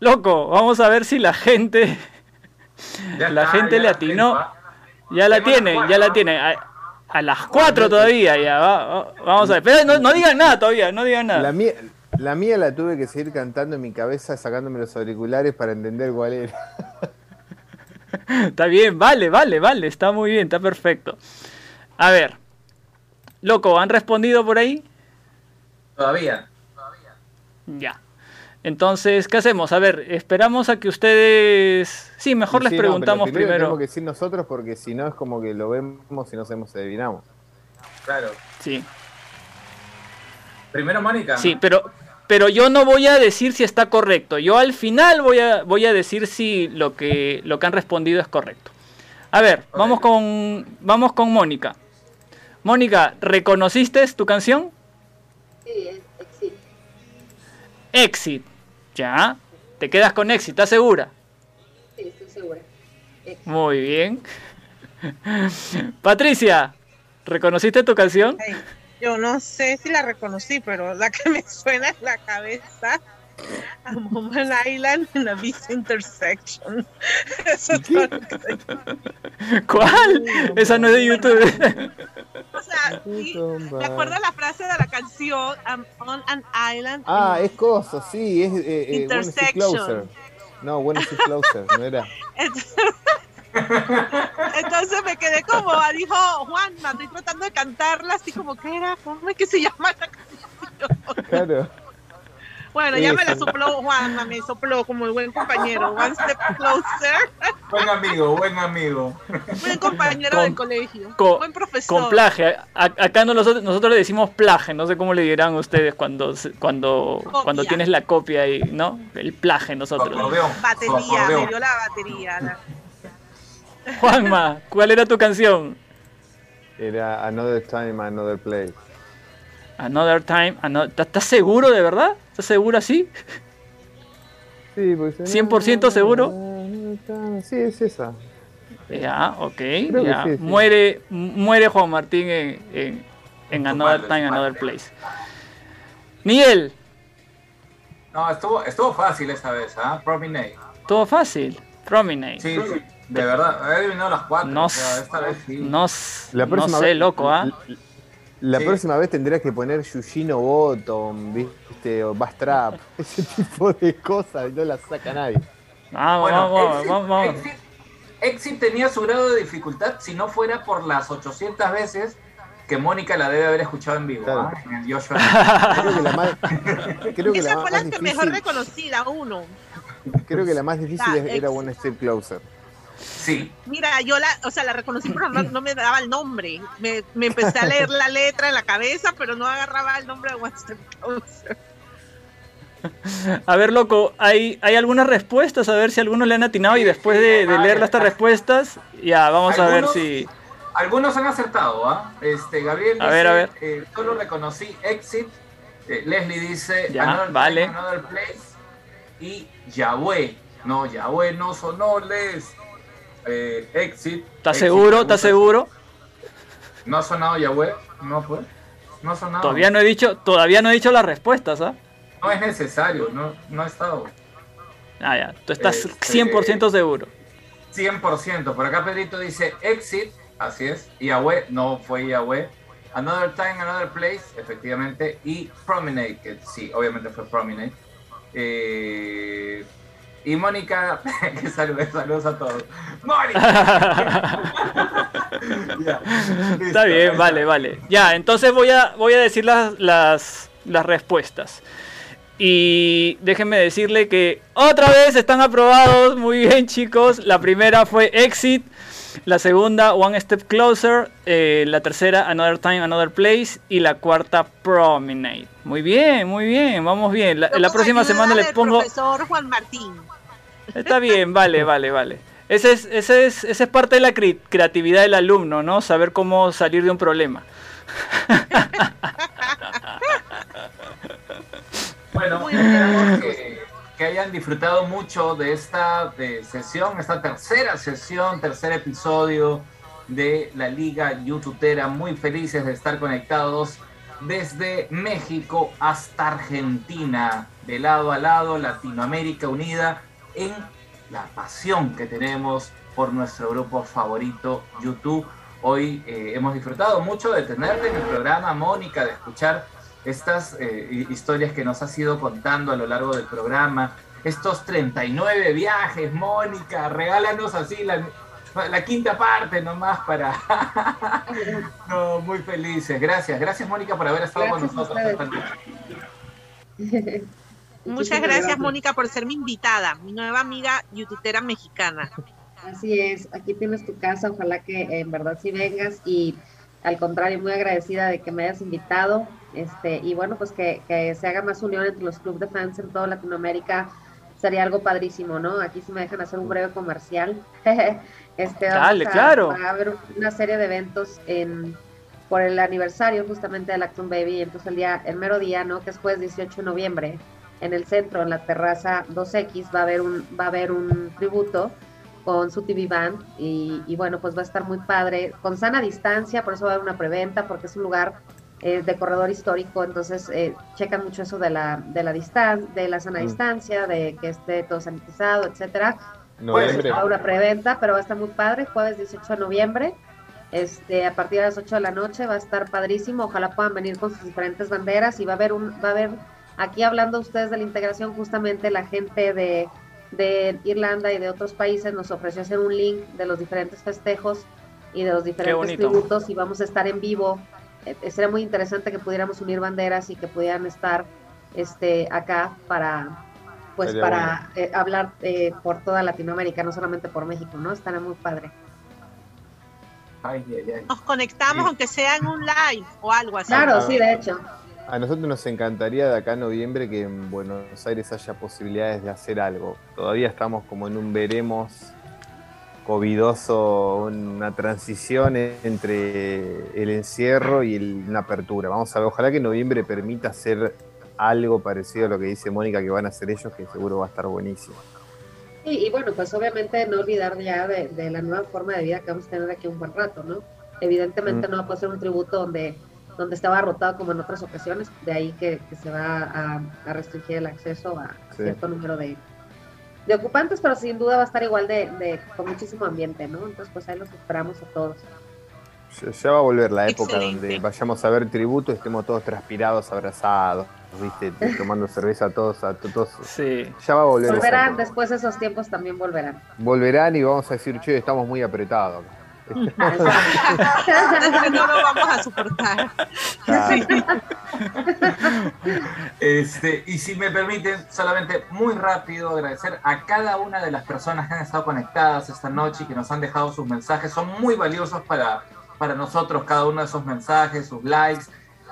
Loco, vamos a ver si la gente. la gente le atinó. Ya la tiene, ya la tiene. A, las 4 todavía, ya. vamos a ver. Pero no, digan nada todavía, no digan nada. La mía, la mía la tuve que seguir cantando en mi cabeza, sacándome los auriculares para entender cuál era. está bien, vale, vale, vale. Está muy bien, está perfecto. A ver. Loco, ¿han respondido por ahí? Todavía. Ya. Entonces, ¿qué hacemos? A ver, esperamos a que ustedes... Sí, mejor les preguntamos primero. Tenemos que decir nosotros porque si no es como que lo vemos y no sabemos si adivinamos. Claro. Sí. Primero Mónica. Sí, pero, pero yo no voy a decir si está correcto. Yo al final voy a, voy a decir si lo que, lo que han respondido es correcto. A ver, vamos, con, vamos con Mónica. Mónica, ¿reconociste tu canción? Sí, Exit. Ya. Te quedas con Exit, ¿estás segura? Sí, estoy segura. Muy bien. Patricia, ¿reconociste tu canción? Yo no sé si la reconocí, pero la que me suena en la cabeza a Moment Island en la Beast Intersection. Eso es ¿Cuál? Esa no es de YouTube. o sea, me acuerdo la frase de la canción I'm on an island. Ah, es cosa, sí, es eh, eh, Intersection. No, when is closer, no era. Entonces me quedé como, dijo Juan, estoy tratando de cantarla así como que era, ¿cómo es que se llama la canción? Claro. Bueno, ya me la sopló Juan, me sopló como el buen compañero. One step closer. Buen amigo, buen amigo. Buen compañero del colegio. buen profesor. Con plaje. acá nosotros, nosotros le decimos plaje. No sé cómo le dirán ustedes cuando cuando cuando tienes la copia ahí, ¿no? El plaje nosotros. Batería, me dio la batería. Juanma, ¿cuál era tu canción? Era Another Time, Another Place. Another Time, ¿estás seguro de verdad? ¿Estás seguro así? Sí, pues. 100% seguro. Sí, es esa. Ya, ok. Ya. Muere, muere Juan Martín en, en, Another Time, Another Place. Miguel. No, estuvo, estuvo fácil esta vez, ¿ah? Promenade. Estuvo fácil. Promenade. Sí, sí. De verdad, he adivinado las cuatro. No, esta vez sí. no, no sé, loco, ¿ah? La próxima vez tendrías que poner Yushino Bottom, ¿viste? O Bastrap, ese tipo de cosas, y no las saca nadie. Vamos, vamos, vamos, vamos. Exit, tenía su grado de dificultad si no fuera por las 800 veces que Mónica la debe haber escuchado en vivo. ¿ah? En el Joshua. creo que la más, creo que Esa la fue la difícil, mejor reconocida, uno. Creo que la más difícil era One Step Closer. Sí. Mira, yo la, o sea, la reconocí, pero no, me daba el nombre. Me, me, empecé a leer la letra en la cabeza, pero no agarraba el nombre de Western A ver, loco, ¿hay, hay algunas respuestas, a ver si algunos le han atinado y después de, leer estas respuestas, ya, vamos a ver si... Algunos han acertado, ¿ah? Este, Gabriel a ver, a ver. Eh, solo reconocí Exit, eh, Leslie dice ya, vale. another Place y Yahweh. No, Yahweh no sonó, Les eh, Exit. ¿Estás seguro? ¿Estás seguro? No ha sonado Yahweh, no pues. No ha sonado. Todavía no he dicho, todavía no he dicho las respuestas, ¿ah? No es necesario, no, no ha estado. Ah, ya. Tú estás 100% eh, seguro. 100%. Por acá Pedrito dice Exit, así es. Yahweh, no fue Yahweh. Another Time, Another Place, efectivamente. Y Promenade, que sí, obviamente fue Promenade. Eh, y Mónica, que saludos, saludos a todos. ¡Mónica! Está bien, vale, vale. Ya, entonces voy a, voy a decir las, las, las respuestas. Y déjenme decirle que otra vez están aprobados. Muy bien, chicos. La primera fue Exit. La segunda, One Step Closer. Eh, la tercera, Another Time, Another Place. Y la cuarta, Promenade. Muy bien, muy bien. Vamos bien. La, próxima semana les pongo. Profesor Juan Martín. Está bien, vale, vale, vale. Ese es, ese es, esa es parte de la creatividad del alumno, ¿no? Saber cómo salir de un problema. Bueno, que, hayan disfrutado mucho de esta sesión, esta tercera sesión, tercer episodio de la Liga YouTubera. Muy felices de estar conectados desde México hasta Argentina, de lado a lado, Latinoamérica unida en la pasión que tenemos por nuestro grupo favorito YouTube. Hoy eh, hemos disfrutado mucho de tenerte en el programa, Mónica, de escuchar estas eh, historias que nos has ido contando a lo largo del programa, estos 39 viajes, Mónica, regálanos así la, la quinta parte nomás para... no, muy felices. Gracias, gracias Mónica por haber estado con nosotros. Muchas gracias Mónica por ser mi invitada, mi nueva amiga youtubera mexicana. Así es, aquí tienes tu casa, ojalá que en verdad sí vengas y al contrario, muy agradecida de que me hayas invitado. Este, y bueno, pues que, se haga más unión entre los clubes de fans en toda Latinoamérica sería algo padrísimo, ¿no? Aquí si me dejan hacer un breve comercial. este, Dale, claro. Va a haber una serie de eventos en, por el aniversario justamente de Acton Baby, entonces el día, el mero día, ¿no? Que es jueves 18 de noviembre, en el centro, en la terraza 2X, va a haber un, va a haber un tributo con su TV Band y, bueno, pues va a estar muy padre, con sana distancia, por eso va a haber una preventa, porque es un lugar eh, de corredor histórico, entonces eh, checan mucho eso de la, de la distancia, de la sana mm. distancia, de que esté todo sanitizado, etcétera. Noviembre. Pues, una preventa, pero va a estar muy padre, jueves 18 de noviembre, este, a partir de las 8 de la noche va a estar padrísimo, ojalá puedan venir con sus diferentes banderas y va a haber un, va a haber aquí hablando ustedes de la integración justamente la gente de de Irlanda y de otros países nos ofreció hacer un link de los diferentes festejos y de los diferentes tributos y vamos a estar en vivo. Eh, sería muy interesante que pudiéramos unir banderas y que pudieran estar este acá para pues para eh, hablar eh, por toda Latinoamérica, no solamente por México, ¿no? Estará muy padre. Nos conectamos aunque sea en un live o algo así. Claro, sí, de hecho. A nosotros nos encantaría de acá en noviembre que en Buenos Aires haya posibilidades de hacer algo. Todavía estamos como en un veremos covidoso, una transición entre el encierro y una apertura. Vamos a ver, ojalá que noviembre permita hacer algo parecido a lo que dice Mónica que van a hacer ellos, que seguro va a estar buenísimo. y bueno, pues obviamente no olvidar ya de, la nueva forma de vida que vamos a tener aquí un buen rato, ¿no? Evidentemente mm. no va a ser un tributo donde donde estaba rotado como en otras ocasiones, de ahí que, se va a, restringir el acceso a cierto número de, de, ocupantes, pero sin duda va a estar igual de, con muchísimo ambiente, ¿no? Entonces, pues ahí los esperamos a todos. Ya, va a volver la época donde vayamos a ver tributo y estemos todos transpirados, abrazados, ¿viste? Tomando cerveza todos, a todos. Sí. Ya va a volver. Volverán, después esos tiempos también volverán. Volverán y vamos a decir, che, estamos muy apretados. no lo vamos a soportar. Este, y si me permiten, solamente muy rápido agradecer a cada una de las personas que han estado conectadas esta noche y que nos han dejado sus mensajes. Son muy valiosos para, para nosotros cada uno de esos mensajes, sus likes.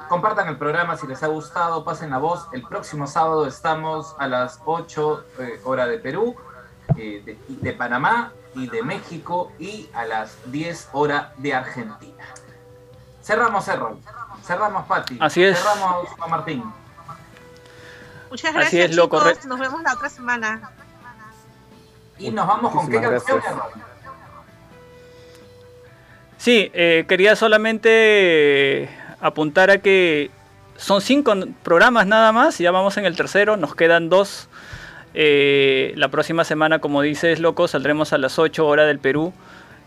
Compartan el programa si les ha gustado, pasen la voz. El próximo sábado estamos a las 8 eh, hora de Perú, eh, de, de Panamá, y de México y a las 10 horas de Argentina. Cerramos Cerro, cerramos Pati, Así es. cerramos a Martín. Muchas gracias. Así es, loco. Nos vemos la otra semana. Y nos vamos con qué canción, Sí, eh, quería solamente apuntar a que son cinco programas nada más, ya vamos en el tercero, nos quedan dos Eh, la próxima semana, como dices, loco, saldremos a las 8 horas del Perú.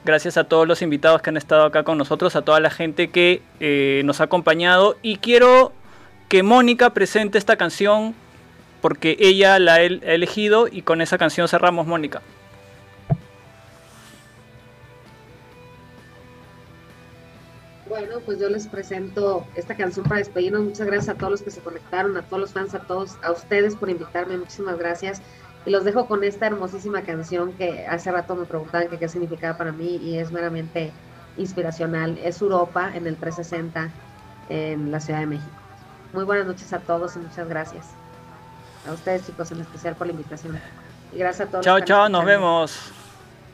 Gracias a todos los invitados que han estado acá con nosotros, a toda la gente que eh, nos ha acompañado. Y quiero que Mónica presente esta canción porque ella la ha elegido y con esa canción cerramos, Mónica. Bueno, pues yo les presento esta canción para despedirnos. Muchas gracias a todos los que se conectaron, a todos los fans, a todos, a ustedes por invitarme. Muchísimas gracias. Y los dejo con esta hermosísima canción que hace rato me preguntaban qué significaba para mí y es meramente inspiracional. Es Europa en el 360 en la Ciudad de México. Muy buenas noches a todos y muchas gracias. A ustedes chicos en especial por la invitación. Y gracias a todos. Chao, chao, nos vemos.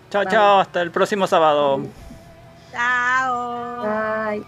Chao, chao, hasta el próximo sábado. Chao. Bye.